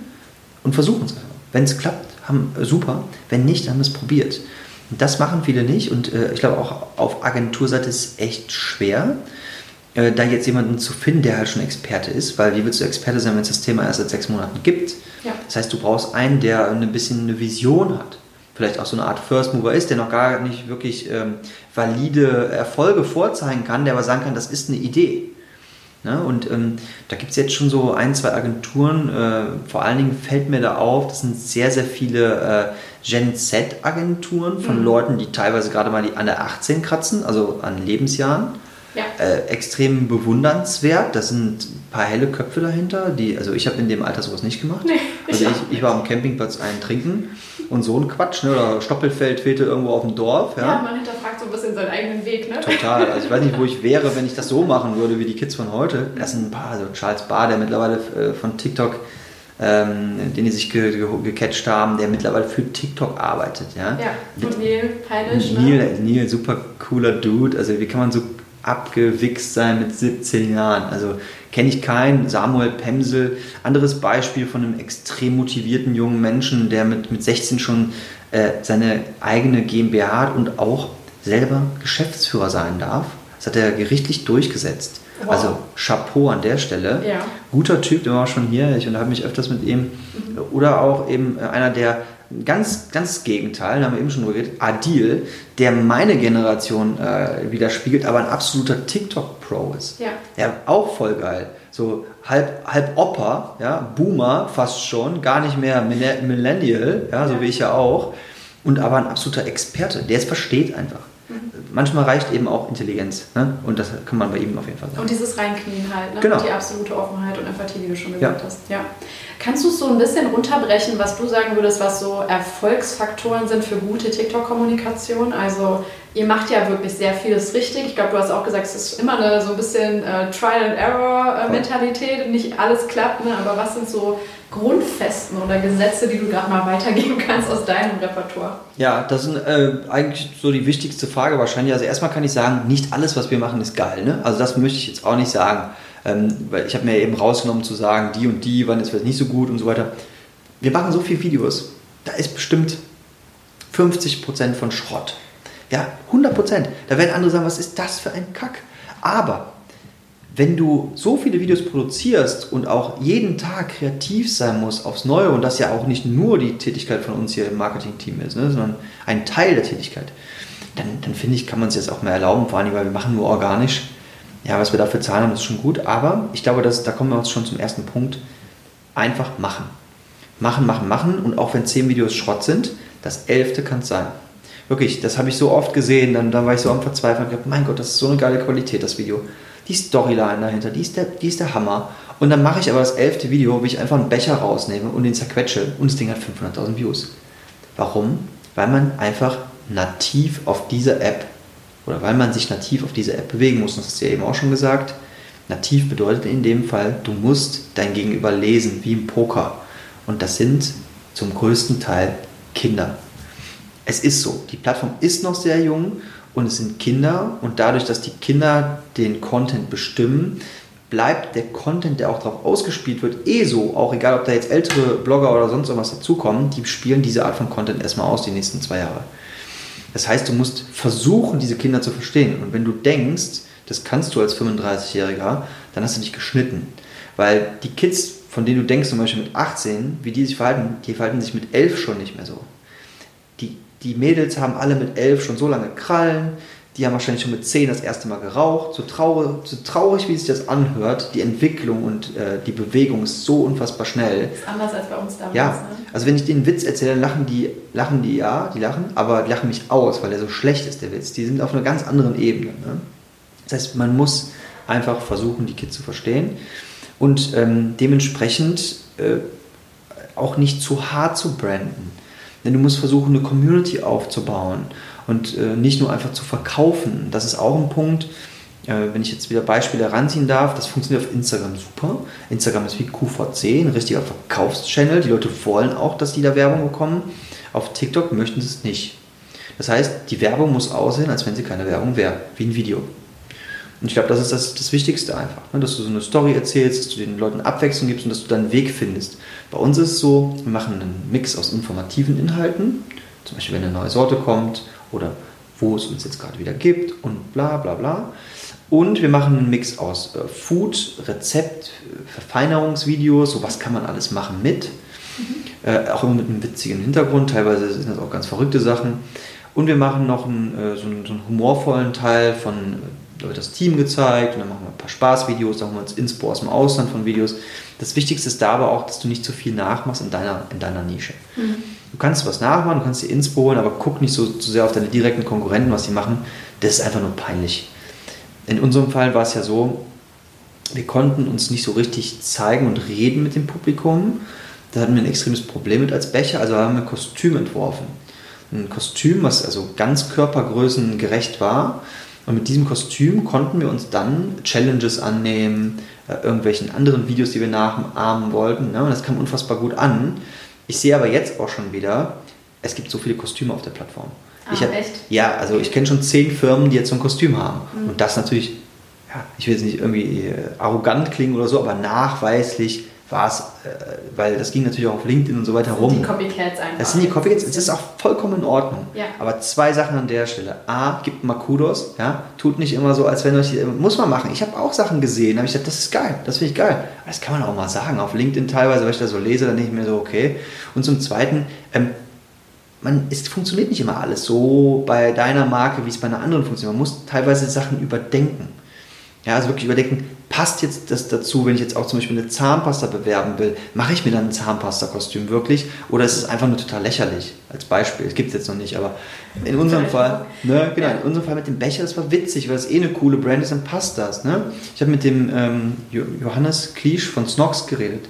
und versuchen es einfach. Wenn es klappt, haben, super. Wenn nicht, dann haben wir es probiert. Und das machen viele nicht und äh, ich glaube auch auf Agenturseite ist es echt schwer. Äh, da jetzt jemanden zu finden, der halt schon Experte ist, weil wie willst du Experte sein, wenn es das Thema erst seit sechs Monaten gibt? Ja. Das heißt, du brauchst einen, der ein bisschen eine Vision hat. Vielleicht auch so eine Art First Mover ist, der noch gar nicht wirklich ähm, valide Erfolge vorzeigen kann, der aber sagen kann, das ist eine Idee. Ne? Und ähm, da gibt es jetzt schon so ein, zwei Agenturen. Äh, vor allen Dingen fällt mir da auf, das sind sehr, sehr viele äh, Gen Z-Agenturen von mhm. Leuten, die teilweise gerade mal die an der 18 kratzen, also an Lebensjahren. Ja. Äh, extrem bewundernswert. Da sind ein paar helle Köpfe dahinter. Die, also ich habe in dem Alter sowas nicht gemacht. Nee, also ich, ich, war am Campingplatz einen trinken und so ein Quatsch. Ne? Oder Stoppelfeld fehlte irgendwo auf dem Dorf. Ja, ja man hinterfragt so ein bisschen seinen eigenen Weg. Ne? Total. Also ich weiß nicht, wo ich wäre, wenn ich das so machen würde wie die Kids von heute. Das sind ein paar. Also Charles Barr, der mittlerweile äh, von TikTok ähm, den die sich ge ge gecatcht haben, der mittlerweile für TikTok arbeitet. Ja, ja. und Neil Peinisch. Neil, ne? Neil, super cooler Dude. Also wie kann man so abgewichst sein mit 17 Jahren. Also kenne ich keinen. Samuel Pemsel, anderes Beispiel von einem extrem motivierten jungen Menschen, der mit, mit 16 schon äh, seine eigene GmbH hat und auch selber Geschäftsführer sein darf. Das hat er gerichtlich durchgesetzt. Wow. Also Chapeau an der Stelle. Ja. Guter Typ, der war schon hier. Ich unterhalte mich öfters mit ihm. Mhm. Oder auch eben einer, der ganz, ganz Gegenteil, da haben wir eben schon drüber geredet, Adil, der meine Generation äh, widerspiegelt, aber ein absoluter TikTok-Pro ist. Ja. ja. Auch voll geil. So halb, halb Opa, ja, Boomer fast schon, gar nicht mehr Millennial, ja, so ja. wie ich ja auch. Und aber ein absoluter Experte, der es versteht einfach manchmal reicht eben auch Intelligenz. Ne? Und das kann man bei ihm auf jeden Fall sagen. Und dieses Reinknien halt, ne? genau. Und die absolute Offenheit und Empathie, wie du schon gesagt ja. hast. Ja. Kannst du es so ein bisschen runterbrechen, was du sagen würdest, was so Erfolgsfaktoren sind für gute TikTok-Kommunikation? Also ihr macht ja wirklich sehr vieles richtig. Ich glaube, du hast auch gesagt, es ist immer eine so ein bisschen äh, Trial-and-Error-Mentalität. Äh, Nicht alles klappt, ne? aber was sind so Grundfesten oder Gesetze, die du gerade mal weitergeben kannst aus deinem Repertoire? Ja, das ist äh, eigentlich so die wichtigste Frage wahrscheinlich. Also erstmal kann ich sagen, nicht alles, was wir machen, ist geil. Ne? Also das möchte ich jetzt auch nicht sagen. Ähm, weil ich habe mir eben rausgenommen zu sagen, die und die waren jetzt vielleicht nicht so gut und so weiter. Wir machen so viele Videos. Da ist bestimmt 50% von Schrott. Ja, 100%. Da werden andere sagen, was ist das für ein Kack? Aber wenn du so viele Videos produzierst und auch jeden Tag kreativ sein musst aufs Neue und das ja auch nicht nur die Tätigkeit von uns hier im Marketing-Team ist, ne, sondern ein Teil der Tätigkeit, dann, dann finde ich, kann man es jetzt auch mehr erlauben, vor allem, weil wir machen nur organisch. Ja, was wir dafür zahlen haben, ist schon gut, aber ich glaube, dass, da kommen wir uns schon zum ersten Punkt. Einfach machen. Machen, machen, machen und auch wenn zehn Videos Schrott sind, das elfte kann es sein. Wirklich, das habe ich so oft gesehen, dann, dann war ich so am Verzweifeln und gedacht, mein Gott, das ist so eine geile Qualität, das Video die Storyline dahinter, die ist der, die ist der Hammer. Und dann mache ich aber das elfte Video, wie ich einfach einen Becher rausnehme und den zerquetsche und das Ding hat 500.000 Views. Warum? Weil man einfach nativ auf dieser App oder weil man sich nativ auf diese App bewegen muss. Und das hast du ja eben auch schon gesagt. Nativ bedeutet in dem Fall, du musst dein Gegenüber lesen, wie im Poker. Und das sind zum größten Teil Kinder. Es ist so. Die Plattform ist noch sehr jung und es sind Kinder und dadurch, dass die Kinder den Content bestimmen, bleibt der Content, der auch darauf ausgespielt wird, eh so, auch egal, ob da jetzt ältere Blogger oder sonst irgendwas dazukommen, die spielen diese Art von Content erstmal aus die nächsten zwei Jahre. Das heißt, du musst versuchen, diese Kinder zu verstehen. Und wenn du denkst, das kannst du als 35-Jähriger, dann hast du dich geschnitten. Weil die Kids, von denen du denkst, zum Beispiel mit 18, wie die sich verhalten, die verhalten sich mit 11 schon nicht mehr so die Mädels haben alle mit elf schon so lange Krallen, die haben wahrscheinlich schon mit zehn das erste Mal geraucht. So traurig, so traurig wie sich das anhört, die Entwicklung und äh, die Bewegung ist so unfassbar schnell. Das ist anders als bei uns damals. Ja, ne? also wenn ich den Witz erzähle, dann lachen die, lachen die ja, die lachen, aber die lachen mich aus, weil er so schlecht ist, der Witz. Die sind auf einer ganz anderen Ebene. Ne? Das heißt, man muss einfach versuchen, die Kids zu verstehen und ähm, dementsprechend äh, auch nicht zu hart zu branden. Denn du musst versuchen, eine Community aufzubauen und äh, nicht nur einfach zu verkaufen. Das ist auch ein Punkt, äh, wenn ich jetzt wieder Beispiele heranziehen darf, das funktioniert auf Instagram super. Instagram ist wie QVC, ein richtiger Verkaufschannel. Die Leute wollen auch, dass die da Werbung bekommen. Auf TikTok möchten sie es nicht. Das heißt, die Werbung muss aussehen, als wenn sie keine Werbung wäre, wie ein Video. Und ich glaube, das ist das, das Wichtigste einfach, ne? dass du so eine Story erzählst, dass du den Leuten Abwechslung gibst und dass du deinen Weg findest. Bei uns ist es so, wir machen einen Mix aus informativen Inhalten, zum Beispiel wenn eine neue Sorte kommt oder wo es uns jetzt gerade wieder gibt und bla bla bla. Und wir machen einen Mix aus äh, Food, Rezept, Verfeinerungsvideos, so was kann man alles machen mit. Mhm. Äh, auch immer mit einem witzigen Hintergrund, teilweise sind das auch ganz verrückte Sachen. Und wir machen noch einen, äh, so, einen, so, einen, humorvollen Teil von, da wird das Team gezeigt und dann machen wir ein paar Spaßvideos, da haben wir uns Inspo aus dem Ausland von Videos. Das Wichtigste ist da aber auch, dass du nicht zu viel nachmachst in deiner, in deiner Nische. Mhm. Du kannst was nachmachen, du kannst dir Inspo holen, aber guck nicht so zu sehr auf deine direkten Konkurrenten, was sie machen. Das ist einfach nur peinlich. In unserem Fall war es ja so, wir konnten uns nicht so richtig zeigen und reden mit dem Publikum. Da hatten wir ein extremes Problem mit als Becher, also haben wir ein Kostüm entworfen. Ein Kostüm, was also ganz körpergrößengerecht war. Und mit diesem Kostüm konnten wir uns dann Challenges annehmen, äh, irgendwelchen anderen Videos, die wir nachahmen wollten. Ne? Und das kam unfassbar gut an. Ich sehe aber jetzt auch schon wieder, es gibt so viele Kostüme auf der Plattform. Ah, ich hab, echt? Ja, also ich kenne schon zehn Firmen, die jetzt so ein Kostüm haben. Mhm. Und das natürlich, ja, ich will jetzt nicht irgendwie äh, arrogant klingen oder so, aber nachweislich war es, äh, weil das ging natürlich auch auf LinkedIn und so weiter das rum. Sind die Copycats einfach. Das sind die Copycats, es ist auch vollkommen in Ordnung. Ja. Aber zwei Sachen an der Stelle. A, gibt mal Kudos, ja, tut nicht immer so, als wenn euch, muss man machen. Ich habe auch Sachen gesehen, da habe ich gesagt, das ist geil, das finde ich geil. Das kann man auch mal sagen, auf LinkedIn teilweise, weil ich das so lese, dann denke ich mir so, okay. Und zum Zweiten, ähm, man, es funktioniert nicht immer alles so bei deiner Marke, wie es bei einer anderen funktioniert. Man muss teilweise Sachen überdenken. Ja, also wirklich überdenken, passt jetzt das dazu, wenn ich jetzt auch zum Beispiel eine Zahnpasta bewerben will, mache ich mir dann ein Zahnpasta-Kostüm wirklich oder ist es einfach nur total lächerlich? Als Beispiel, es gibt es jetzt noch nicht, aber in unserem Fall, ne, genau, in unserem Fall mit dem Becher, das war witzig, weil es eh eine coole Brand ist, dann passt das. Ne? Ich habe mit dem ähm, Johannes Kliesch von Snox geredet.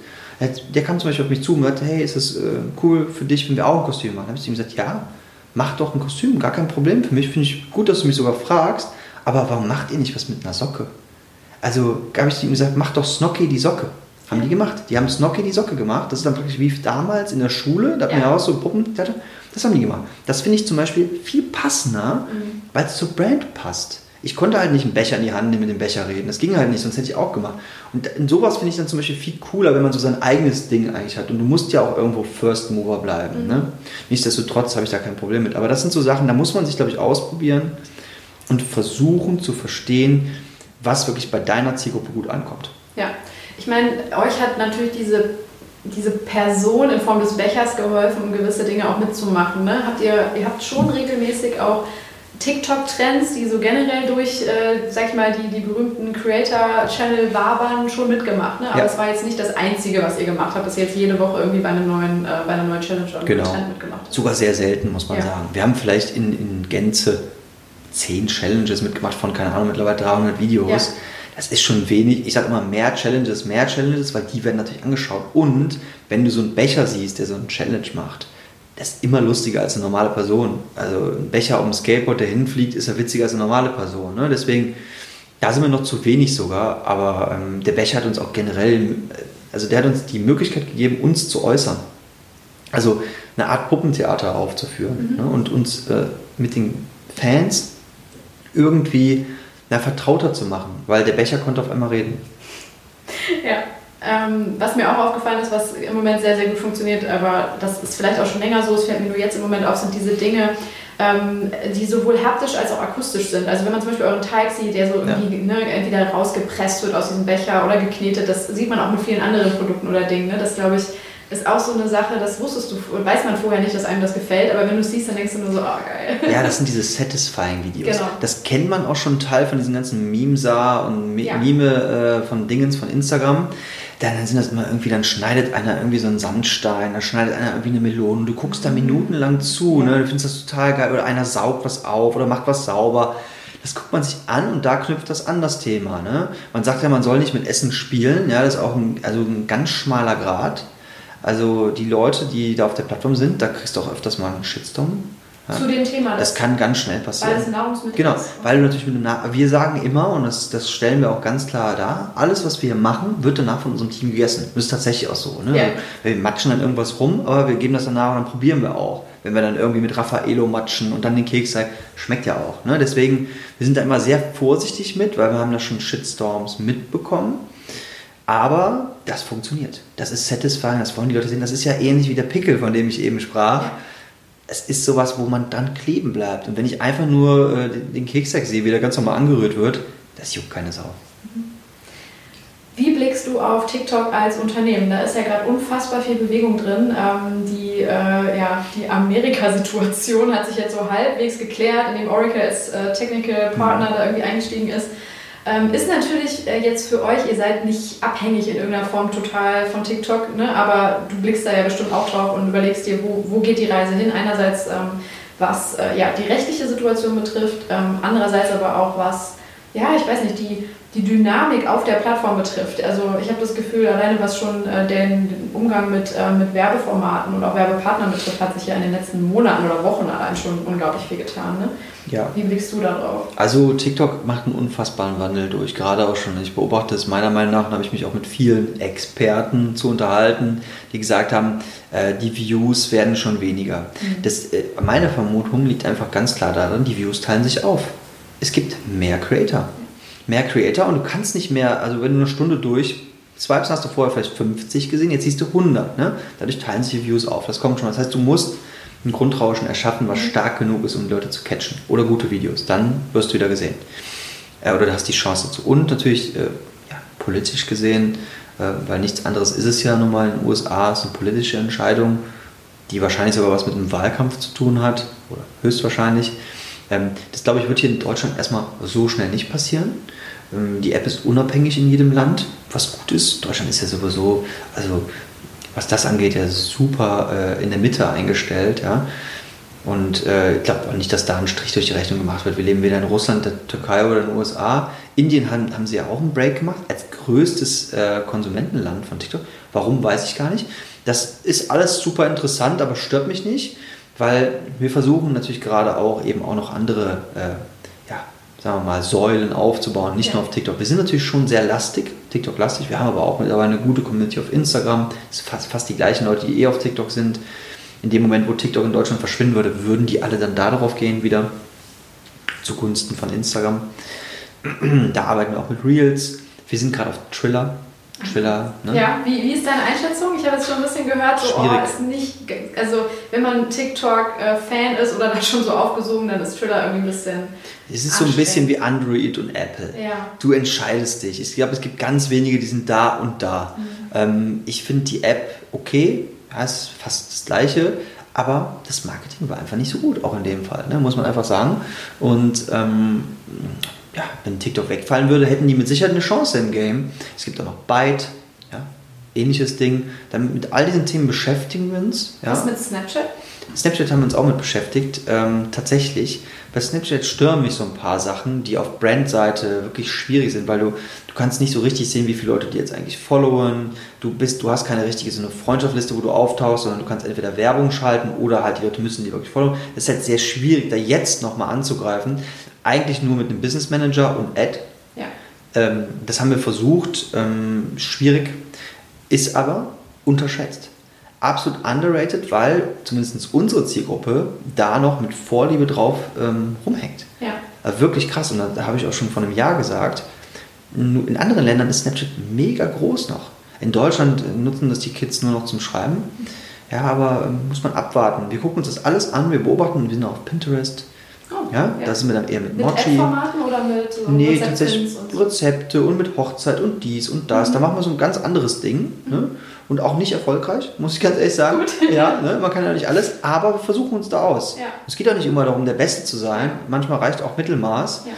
Der kam zum Beispiel auf mich zu und sagte, hey, ist es äh, cool für dich, wenn wir auch ein Kostüm machen? Dann habe ich ihm gesagt, ja, mach doch ein Kostüm, gar kein Problem für mich. Finde ich gut, dass du mich sogar fragst, aber warum macht ihr nicht was mit einer Socke? Also habe ich zu ihm gesagt, mach doch Snocky die Socke. Haben die gemacht. Die haben Snocky die Socke gemacht. Das ist dann praktisch wie damals in der Schule. Da hat man ja auch so Puppen. Das haben die gemacht. Das finde ich zum Beispiel viel passender, mhm. weil es zur Brand passt. Ich konnte halt nicht einen Becher in die Hand nehmen, mit dem Becher reden. Das ging halt nicht, sonst hätte ich auch gemacht. Und in sowas finde ich dann zum Beispiel viel cooler, wenn man so sein eigenes Ding eigentlich hat. Und du musst ja auch irgendwo First Mover bleiben. Mhm. Ne? Nichtsdestotrotz habe ich da kein Problem mit. Aber das sind so Sachen, da muss man sich, glaube ich, ausprobieren und versuchen zu verstehen, was wirklich bei deiner Zielgruppe gut ankommt. Ja, ich meine, euch hat natürlich diese, diese Person in Form des Bechers geholfen, um gewisse Dinge auch mitzumachen. Ne? Habt ihr, ihr habt schon regelmäßig auch TikTok-Trends, die so generell durch, äh, sag ich mal, die, die berühmten Creator-Channel wabern, schon mitgemacht. Ne? Aber es ja. war jetzt nicht das Einzige, was ihr gemacht habt, dass ihr jetzt jede Woche irgendwie bei, einem neuen, äh, bei einer neuen Challenge oder genau. Trend mitgemacht habt. Sogar sehr selten, muss man ja. sagen. Wir haben vielleicht in, in Gänze zehn Challenges mitgemacht von, keine Ahnung, mittlerweile 300 Videos. Ja. Das ist schon wenig. Ich sage immer mehr Challenges, mehr Challenges, weil die werden natürlich angeschaut. Und wenn du so einen Becher siehst, der so einen Challenge macht, das ist immer lustiger als eine normale Person. Also ein Becher auf dem Skateboard, der hinfliegt, ist ja witziger als eine normale Person. Ne? Deswegen, da sind wir noch zu wenig sogar. Aber ähm, der Becher hat uns auch generell, also der hat uns die Möglichkeit gegeben, uns zu äußern. Also eine Art Puppentheater aufzuführen mhm. ne? und uns äh, mit den Fans irgendwie na, vertrauter zu machen, weil der Becher konnte auf einmal reden. Ja, ähm, was mir auch aufgefallen ist, was im Moment sehr, sehr gut funktioniert, aber das ist vielleicht auch schon länger so, es fällt mir nur jetzt im Moment auf, sind diese Dinge, ähm, die sowohl haptisch als auch akustisch sind. Also wenn man zum Beispiel euren Teig sieht, der so irgendwie ja. ne, entweder rausgepresst wird aus diesem Becher oder geknetet, das sieht man auch mit vielen anderen Produkten oder Dingen. Ne? Das glaube ich ist auch so eine Sache, das wusstest du, weiß man vorher nicht, dass einem das gefällt, aber wenn du es siehst, dann denkst du nur so, oh geil. Ja, das sind diese Satisfying-Videos. Genau. Das kennt man auch schon Teil von diesen ganzen Memesa und Me ja. Meme äh, von Dingens von Instagram. Dann sind das immer irgendwie, dann schneidet einer irgendwie so einen Sandstein, dann schneidet einer irgendwie eine Melone. Du guckst da minutenlang zu, ne? du findest das total geil. Oder einer saugt was auf oder macht was sauber. Das guckt man sich an und da knüpft das an das Thema. Ne? Man sagt ja, man soll nicht mit Essen spielen. Ja, das ist auch ein, also ein ganz schmaler Grad. Also die Leute, die da auf der Plattform sind, da kriegst du auch öfters mal einen Shitstorm. Ja. Zu dem Thema. Das, das, kann ganz schnell passieren. Weil es Nahrungsmittel genau, ist. Genau, weil du natürlich mit dem Na Wir sagen immer, und das, das stellen wir auch ganz klar dar, alles, was wir hier machen, wird danach von unserem Team gegessen. Das ist tatsächlich auch so. Ne? Ja. Wir matschen dann irgendwas rum, aber wir geben das danach und dann probieren wir auch. Wenn wir dann irgendwie mit Raffaello matschen und dann den Keks zeigen, schmeckt ja auch. Ne? Deswegen, wir sind da immer sehr vorsichtig mit, weil wir haben da schon Shitstorms mitbekommen. Aber das funktioniert. Das ist satisfying, das wollen die Leute sehen. Das ist ja ähnlich wie der Pickel, von dem ich eben sprach. Ja. Es ist sowas, wo man dann kleben bleibt. Und wenn ich einfach nur äh, den Keksteig sehe, wie der ganz normal angerührt wird, das juckt keine Sau. Wie blickst du auf TikTok als Unternehmen? Da ist ja gerade unfassbar viel Bewegung drin. Ähm, die äh, ja, die Amerika-Situation hat sich jetzt so halbwegs geklärt, indem Oracle als äh, Technical Partner mhm. da irgendwie eingestiegen ist. Ähm, ist natürlich äh, jetzt für euch, ihr seid nicht abhängig in irgendeiner Form total von TikTok, ne? aber du blickst da ja bestimmt auch drauf und überlegst dir, wo, wo geht die Reise hin? Einerseits, ähm, was äh, ja, die rechtliche Situation betrifft, ähm, andererseits aber auch was, ja, ich weiß nicht, die die Dynamik auf der Plattform betrifft. Also ich habe das Gefühl, alleine was schon äh, den Umgang mit, äh, mit Werbeformaten und auch Werbepartnern betrifft, hat sich ja in den letzten Monaten oder Wochen allein schon unglaublich viel getan. Ne? Ja. Wie blickst du da drauf? Also TikTok macht einen unfassbaren Wandel durch, gerade auch schon. Ich beobachte es meiner Meinung nach, habe ich mich auch mit vielen Experten zu unterhalten, die gesagt haben, äh, die Views werden schon weniger. Mhm. Das, äh, meine Vermutung liegt einfach ganz klar darin, die Views teilen sich auf. Es gibt mehr Creator mehr Creator und du kannst nicht mehr, also wenn du eine Stunde durch swipes, hast du vorher vielleicht 50 gesehen, jetzt siehst du 100. Ne? Dadurch teilen sich die Views auf. Das kommt schon. Das heißt, du musst ein Grundrauschen erschaffen, was mhm. stark genug ist, um Leute zu catchen. Oder gute Videos. Dann wirst du wieder gesehen. Äh, oder du hast die Chance dazu. Und natürlich äh, ja, politisch gesehen, äh, weil nichts anderes ist es ja nun mal in den USA, ist eine politische Entscheidung, die wahrscheinlich sogar was mit einem Wahlkampf zu tun hat. Oder höchstwahrscheinlich. Ähm, das glaube ich wird hier in Deutschland erstmal so schnell nicht passieren. Ähm, die App ist unabhängig in jedem Land, was gut ist. Deutschland ist ja sowieso, also was das angeht, ja super äh, in der Mitte eingestellt. Ja? Und äh, ich glaube auch nicht, dass da ein Strich durch die Rechnung gemacht wird. Wir leben weder in Russland, der Türkei oder den USA. Indien haben, haben sie ja auch einen Break gemacht, als größtes äh, Konsumentenland von TikTok. Warum, weiß ich gar nicht. Das ist alles super interessant, aber stört mich nicht, weil wir versuchen natürlich gerade auch eben auch noch andere äh, sagen wir mal, Säulen aufzubauen, nicht ja. nur auf TikTok. Wir sind natürlich schon sehr lastig, TikTok-lastig. Wir haben aber auch mittlerweile eine gute Community auf Instagram. Es sind fast, fast die gleichen Leute, die eh auf TikTok sind. In dem Moment, wo TikTok in Deutschland verschwinden würde, würden die alle dann da darauf gehen wieder zugunsten von Instagram. da arbeiten wir auch mit Reels. Wir sind gerade auf Triller. Triller. Ne? Ja, wie, wie ist deine Einschätzung? Ich habe jetzt schon ein bisschen gehört, so, oh, ist nicht, also wenn man TikTok-Fan ist oder da schon so aufgesogen, dann ist Triller irgendwie ein bisschen. Es ist so ein bisschen wie Android und Apple. Ja. Du entscheidest dich. Ich glaube, es gibt ganz wenige, die sind da und da. Mhm. Ähm, ich finde die App okay, ja, ist fast das gleiche, aber das Marketing war einfach nicht so gut, auch in dem Fall, ne? muss man einfach sagen. Und ähm, ja, wenn TikTok wegfallen würde, hätten die mit Sicherheit eine Chance im Game. Es gibt auch noch Byte, ja, ähnliches Ding. Dann mit all diesen Themen beschäftigen wir uns. Ja. Was mit Snapchat? Snapchat haben wir uns auch mit beschäftigt. Ähm, tatsächlich, bei Snapchat stören mich so ein paar Sachen, die auf Brandseite wirklich schwierig sind, weil du, du kannst nicht so richtig sehen, wie viele Leute die jetzt eigentlich followen. Du bist, du hast keine richtige so eine Freundschaftsliste, wo du auftauchst, sondern du kannst entweder Werbung schalten oder halt die Leute müssen die wirklich followen. Das ist halt sehr schwierig, da jetzt nochmal anzugreifen eigentlich nur mit einem Business Manager und Ad. Ja. Ähm, das haben wir versucht, ähm, schwierig, ist aber unterschätzt. Absolut underrated, weil zumindest unsere Zielgruppe da noch mit Vorliebe drauf ähm, rumhängt. Ja. Also wirklich krass. Und da habe ich auch schon vor einem Jahr gesagt, in anderen Ländern ist Snapchat mega groß noch. In Deutschland nutzen das die Kids nur noch zum Schreiben. Ja, aber ähm, muss man abwarten. Wir gucken uns das alles an, wir beobachten, wir sind auf Pinterest, ja, ja, das sind wir dann eher mit, mit Mochi. Formaten oder mit so Nee, tatsächlich und Rezepte und mit Hochzeit und dies und das. Mhm. Da machen wir so ein ganz anderes Ding. Ne? Mhm. Und auch nicht erfolgreich, muss ich ganz ehrlich sagen. Gut. Ja, ne? Man kann ja nicht alles, aber wir versuchen uns da aus. Ja. Es geht auch nicht immer darum, der Beste zu sein. Manchmal reicht auch Mittelmaß. Ja.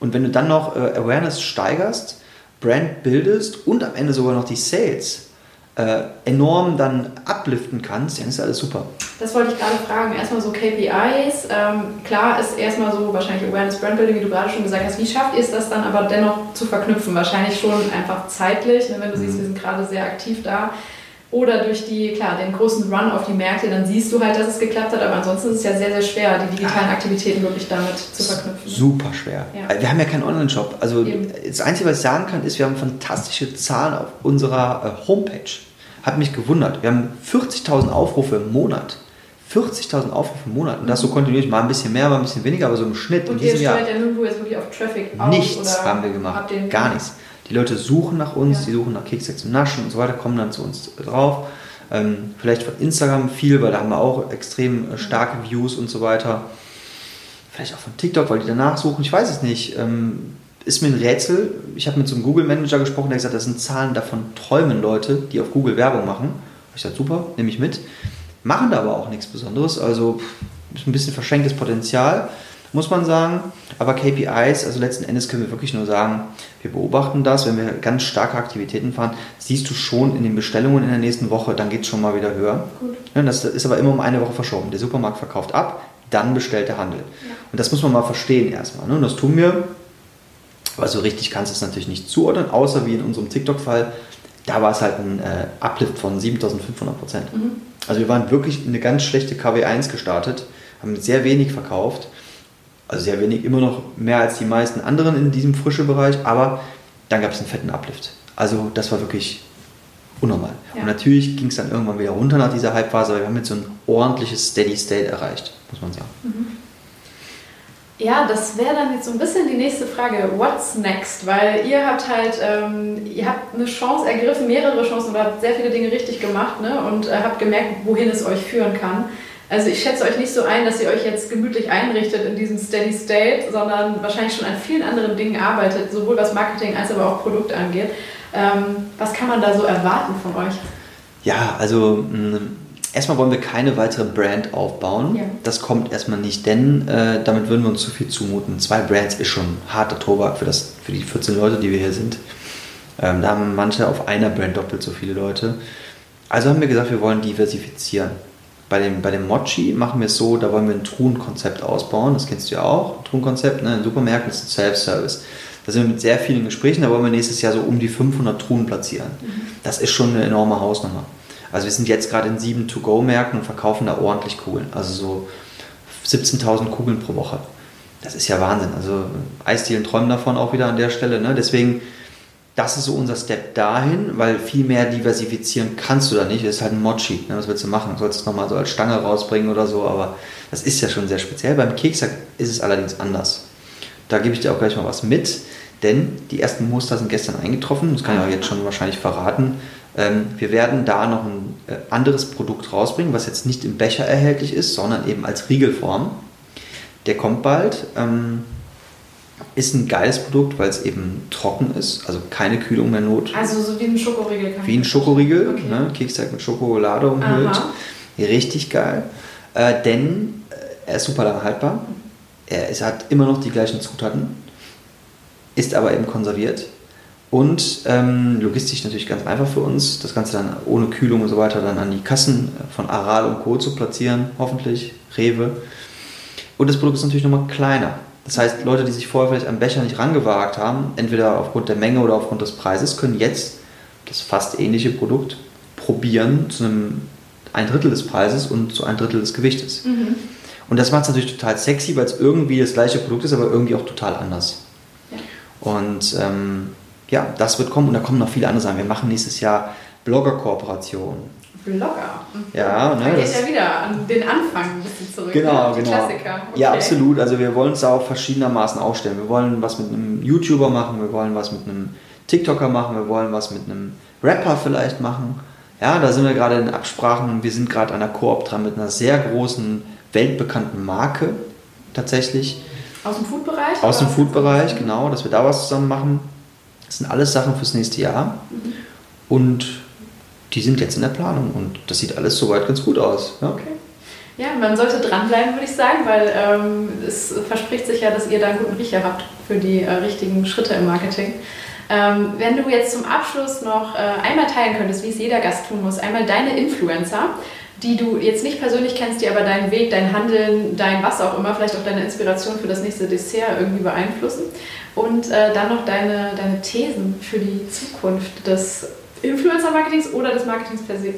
Und wenn du dann noch äh, Awareness steigerst, Brand bildest und am Ende sogar noch die Sales äh, enorm dann upliften kannst, dann ist alles super. Das wollte ich gerade fragen. Erstmal so KPIs. Ähm, klar ist erstmal so wahrscheinlich Awareness Brand Building, wie du gerade schon gesagt hast. Wie schafft ihr es das dann aber dennoch zu verknüpfen? Wahrscheinlich schon einfach zeitlich, ne? wenn du mhm. siehst, wir sind gerade sehr aktiv da. Oder durch die, klar, den großen Run auf die Märkte, dann siehst du halt, dass es geklappt hat, aber ansonsten ist es ja sehr, sehr schwer, die digitalen Aktivitäten wirklich damit zu verknüpfen. Super schwer. Ja. Wir haben ja keinen Online-Shop. Also Eben. das Einzige, was ich sagen kann, ist, wir haben fantastische Zahlen auf unserer äh, Homepage. Hat mich gewundert. Wir haben 40.000 Aufrufe im Monat. 40.000 Aufrufe im Monat. Und das so kontinuierlich, mal ein bisschen mehr, mal ein bisschen weniger, aber so im Schnitt und in diesem Jahr. ja nirgendwo jetzt wirklich auf Traffic aus, Nichts haben wir gemacht. Gar nichts. Die Leute suchen nach uns, ja. die suchen nach Kekse zum Naschen und so weiter, kommen dann zu uns drauf. Ähm, vielleicht von Instagram viel, weil da haben wir auch extrem äh, starke Views und so weiter. Vielleicht auch von TikTok, weil die danach suchen, ich weiß es nicht. Ähm, ist mir ein Rätsel. Ich habe mit so einem Google-Manager gesprochen, der gesagt hat, das sind Zahlen, davon träumen Leute, die auf Google Werbung machen. Ich sagte, super, nehme ich mit. Machen da aber auch nichts Besonderes. Also ist ein bisschen verschenktes Potenzial, muss man sagen. Aber KPIs, also letzten Endes können wir wirklich nur sagen, wir beobachten das. Wenn wir ganz starke Aktivitäten fahren, siehst du schon in den Bestellungen in der nächsten Woche, dann geht es schon mal wieder höher. Gut. Das ist aber immer um eine Woche verschoben. Der Supermarkt verkauft ab, dann bestellt der Handel. Ja. Und das muss man mal verstehen erstmal. Ne? Und das tun wir aber so richtig kannst du es natürlich nicht zuordnen, außer wie in unserem TikTok-Fall. Da war es halt ein äh, Uplift von 7500 Prozent. Mhm. Also wir waren wirklich in eine ganz schlechte KW1 gestartet, haben sehr wenig verkauft. Also sehr wenig, immer noch mehr als die meisten anderen in diesem frische Bereich, aber dann gab es einen fetten Uplift. Also das war wirklich unnormal. Ja. Und natürlich ging es dann irgendwann wieder runter nach dieser Hypephase, aber wir haben jetzt so ein ordentliches Steady State erreicht, muss man sagen. Mhm. Ja, das wäre dann jetzt so ein bisschen die nächste Frage. What's next? Weil ihr habt halt, ähm, ihr habt eine Chance ergriffen, mehrere Chancen oder habt sehr viele Dinge richtig gemacht ne? und äh, habt gemerkt, wohin es euch führen kann. Also ich schätze euch nicht so ein, dass ihr euch jetzt gemütlich einrichtet in diesem Steady State, sondern wahrscheinlich schon an vielen anderen Dingen arbeitet, sowohl was Marketing als aber auch Produkt angeht. Ähm, was kann man da so erwarten von euch? Ja, also mh, Erstmal wollen wir keine weitere Brand aufbauen. Ja. Das kommt erstmal nicht, denn äh, damit würden wir uns zu viel zumuten. Zwei Brands ist schon harter Tobak für, das, für die 14 Leute, die wir hier sind. Ähm, da haben manche auf einer Brand doppelt so viele Leute. Also haben wir gesagt, wir wollen diversifizieren. Bei dem, bei dem Mochi machen wir es so, da wollen wir ein Truhenkonzept ausbauen. Das kennst du ja auch. Truhenkonzept, ne? in Supermärkten ist ein Self-Service. Da sind wir mit sehr vielen Gesprächen, da wollen wir nächstes Jahr so um die 500 Truhen platzieren. Mhm. Das ist schon eine enorme Hausnummer. Also wir sind jetzt gerade in sieben To-Go-Märkten und verkaufen da ordentlich Kugeln. Also so 17.000 Kugeln pro Woche. Das ist ja Wahnsinn. Also Eisdielen träumen davon auch wieder an der Stelle. Ne? Deswegen, das ist so unser Step dahin, weil viel mehr diversifizieren kannst du da nicht. Das ist halt ein Mochi. Ne? Was willst du machen? Du sollst es nochmal so als Stange rausbringen oder so, aber das ist ja schon sehr speziell. Beim Keksack ist es allerdings anders. Da gebe ich dir auch gleich mal was mit, denn die ersten Muster sind gestern eingetroffen. Das kann ich auch jetzt schon wahrscheinlich verraten. Ähm, wir werden da noch ein äh, anderes Produkt rausbringen, was jetzt nicht im Becher erhältlich ist, sondern eben als Riegelform. Der kommt bald. Ähm, ist ein geiles Produkt, weil es eben trocken ist, also keine Kühlung mehr not. Also so wie ein Schokoriegel. Wie ein Schokoriegel, okay. ne? Keksteig mit Schokolade umhüllt. Aha. Richtig geil. Äh, denn äh, er ist super lang haltbar. Er, es hat immer noch die gleichen Zutaten, ist aber eben konserviert und ähm, logistisch natürlich ganz einfach für uns, das Ganze dann ohne Kühlung und so weiter dann an die Kassen von Aral und Co. zu platzieren, hoffentlich, Rewe. Und das Produkt ist natürlich nochmal kleiner. Das heißt, Leute, die sich vorher vielleicht am Becher nicht rangewagt haben, entweder aufgrund der Menge oder aufgrund des Preises, können jetzt das fast ähnliche Produkt probieren zu einem ein Drittel des Preises und zu ein Drittel des Gewichtes. Mhm. Und das macht es natürlich total sexy, weil es irgendwie das gleiche Produkt ist, aber irgendwie auch total anders. Ja. Und ähm, ja, das wird kommen und da kommen noch viele andere Sachen. Wir machen nächstes Jahr Blogger-Kooperationen. Blogger. Mhm. Ja, ne, da geht ja wieder an den Anfang ein bisschen zurück. Genau, ne? genau. Klassiker. Okay. Ja, absolut. Also wir wollen uns da auch verschiedenermaßen aufstellen. Wir wollen was mit einem YouTuber machen, wir wollen was mit einem TikToker machen, wir wollen was mit einem Rapper vielleicht machen. Ja, da sind wir gerade in Absprachen. Wir sind gerade an der Koop dran mit einer sehr großen, weltbekannten Marke tatsächlich. Aus dem Food-Bereich? Aus dem Food-Bereich, genau, dass wir da was zusammen machen. Das sind alles Sachen fürs nächste Jahr. Mhm. Und die sind jetzt in der Planung und das sieht alles soweit ganz gut aus. Ja? Okay. Ja, man sollte dranbleiben, würde ich sagen, weil ähm, es verspricht sich ja, dass ihr da einen guten Riecher habt für die äh, richtigen Schritte im Marketing. Ähm, wenn du jetzt zum Abschluss noch äh, einmal teilen könntest, wie es jeder Gast tun muss, einmal deine Influencer, die du jetzt nicht persönlich kennst, die aber deinen Weg, dein Handeln, dein was auch immer, vielleicht auch deine Inspiration für das nächste Dessert irgendwie beeinflussen. Und äh, dann noch deine, deine Thesen für die Zukunft des Influencer-Marketings oder des Marketings per se.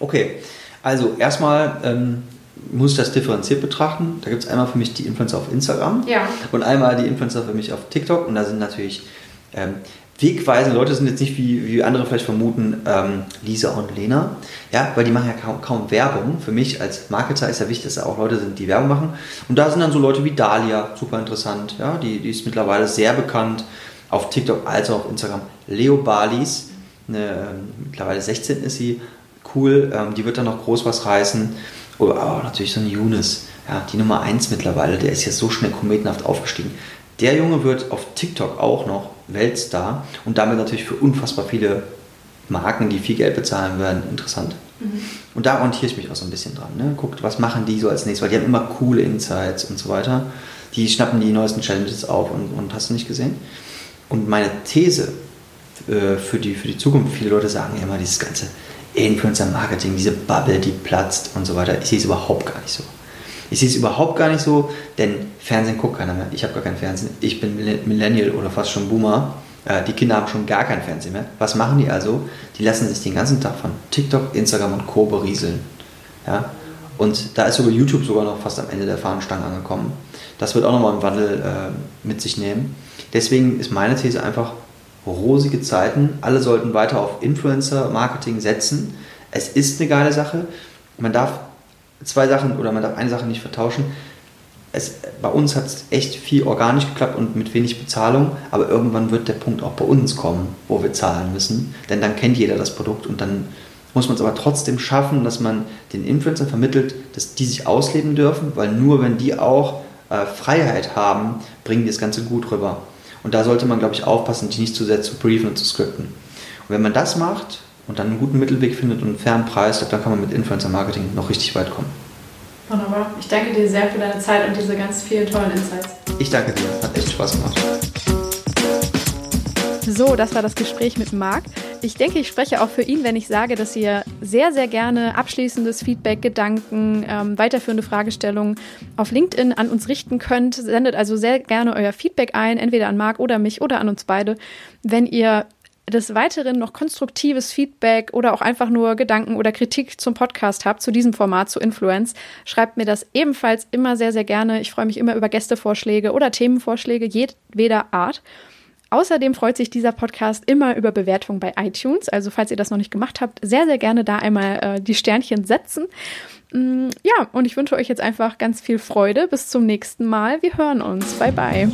Okay, also erstmal ähm, muss ich das differenziert betrachten. Da gibt es einmal für mich die Influencer auf Instagram ja. und einmal die Influencer für mich auf TikTok. Und da sind natürlich ähm, wegweisende Leute sind jetzt nicht, wie, wie andere vielleicht vermuten, ähm, Lisa und Lena, ja, weil die machen ja kaum, kaum, Werbung. Für mich als Marketer ist ja wichtig, dass da auch Leute sind, die Werbung machen. Und da sind dann so Leute wie Dalia, super interessant, ja, die, die ist mittlerweile sehr bekannt auf TikTok als auch auf Instagram. Leo Balis, eine, ähm, mittlerweile 16 ist sie, cool, ähm, die wird dann noch groß was reißen. Oder oh, natürlich so ein Younes, ja, die Nummer 1 mittlerweile, der ist jetzt so schnell kometenhaft aufgestiegen Der Junge wird auf TikTok auch noch Weltstar und damit natürlich für unfassbar viele Marken, die viel Geld bezahlen werden, interessant. Mhm. Und da orientiere ich mich auch so ein bisschen dran. Ne? Guckt, was machen die so als nächstes, weil die haben immer coole Insights und so weiter. Die schnappen die neuesten Challenges auf und, und hast du nicht gesehen? Und meine These äh, für, die, für die Zukunft, viele Leute sagen immer, dieses ganze Influencer-Marketing, diese Bubble, die platzt und so weiter. Ich sehe es überhaupt gar nicht so. Ich sehe es überhaupt gar nicht so, denn Fernsehen guckt keiner mehr. Ich habe gar kein Fernsehen. Ich bin Millennial oder fast schon Boomer. Äh, die Kinder haben schon gar kein Fernsehen mehr. Was machen die also? Die lassen sich den ganzen Tag von TikTok, Instagram und Co. berieseln. Ja? Und da ist sogar YouTube sogar noch fast am Ende der Fahnenstange angekommen. Das wird auch nochmal einen Wandel äh, mit sich nehmen. Deswegen ist meine These einfach, rosige Zeiten. Alle sollten weiter auf Influencer-Marketing setzen. Es ist eine geile Sache. Man darf zwei Sachen oder man darf eine Sache nicht vertauschen. Es, bei uns hat es echt viel organisch geklappt und mit wenig Bezahlung, aber irgendwann wird der Punkt auch bei uns kommen, wo wir zahlen müssen, denn dann kennt jeder das Produkt und dann muss man es aber trotzdem schaffen, dass man den Influencern vermittelt, dass die sich ausleben dürfen, weil nur wenn die auch äh, Freiheit haben, bringen die das Ganze gut rüber. Und da sollte man, glaube ich, aufpassen, die nicht zu sehr zu briefen und zu skripten. Und wenn man das macht und dann einen guten Mittelweg findet und einen fairen Preis, dann kann man mit Influencer-Marketing noch richtig weit kommen. Wunderbar. Ich danke dir sehr für deine Zeit und diese ganz vielen tollen Insights. Ich danke dir. Hat echt Spaß gemacht. So, das war das Gespräch mit Marc. Ich denke, ich spreche auch für ihn, wenn ich sage, dass ihr sehr, sehr gerne abschließendes Feedback, Gedanken, ähm, weiterführende Fragestellungen auf LinkedIn an uns richten könnt. Sendet also sehr gerne euer Feedback ein, entweder an Marc oder mich oder an uns beide. Wenn ihr des Weiteren noch konstruktives Feedback oder auch einfach nur Gedanken oder Kritik zum Podcast habt, zu diesem Format, zu Influence, schreibt mir das ebenfalls immer sehr, sehr gerne. Ich freue mich immer über Gästevorschläge oder Themenvorschläge jedweder Art. Außerdem freut sich dieser Podcast immer über Bewertungen bei iTunes. Also falls ihr das noch nicht gemacht habt, sehr, sehr gerne da einmal äh, die Sternchen setzen. Mm, ja, und ich wünsche euch jetzt einfach ganz viel Freude. Bis zum nächsten Mal. Wir hören uns. Bye, bye.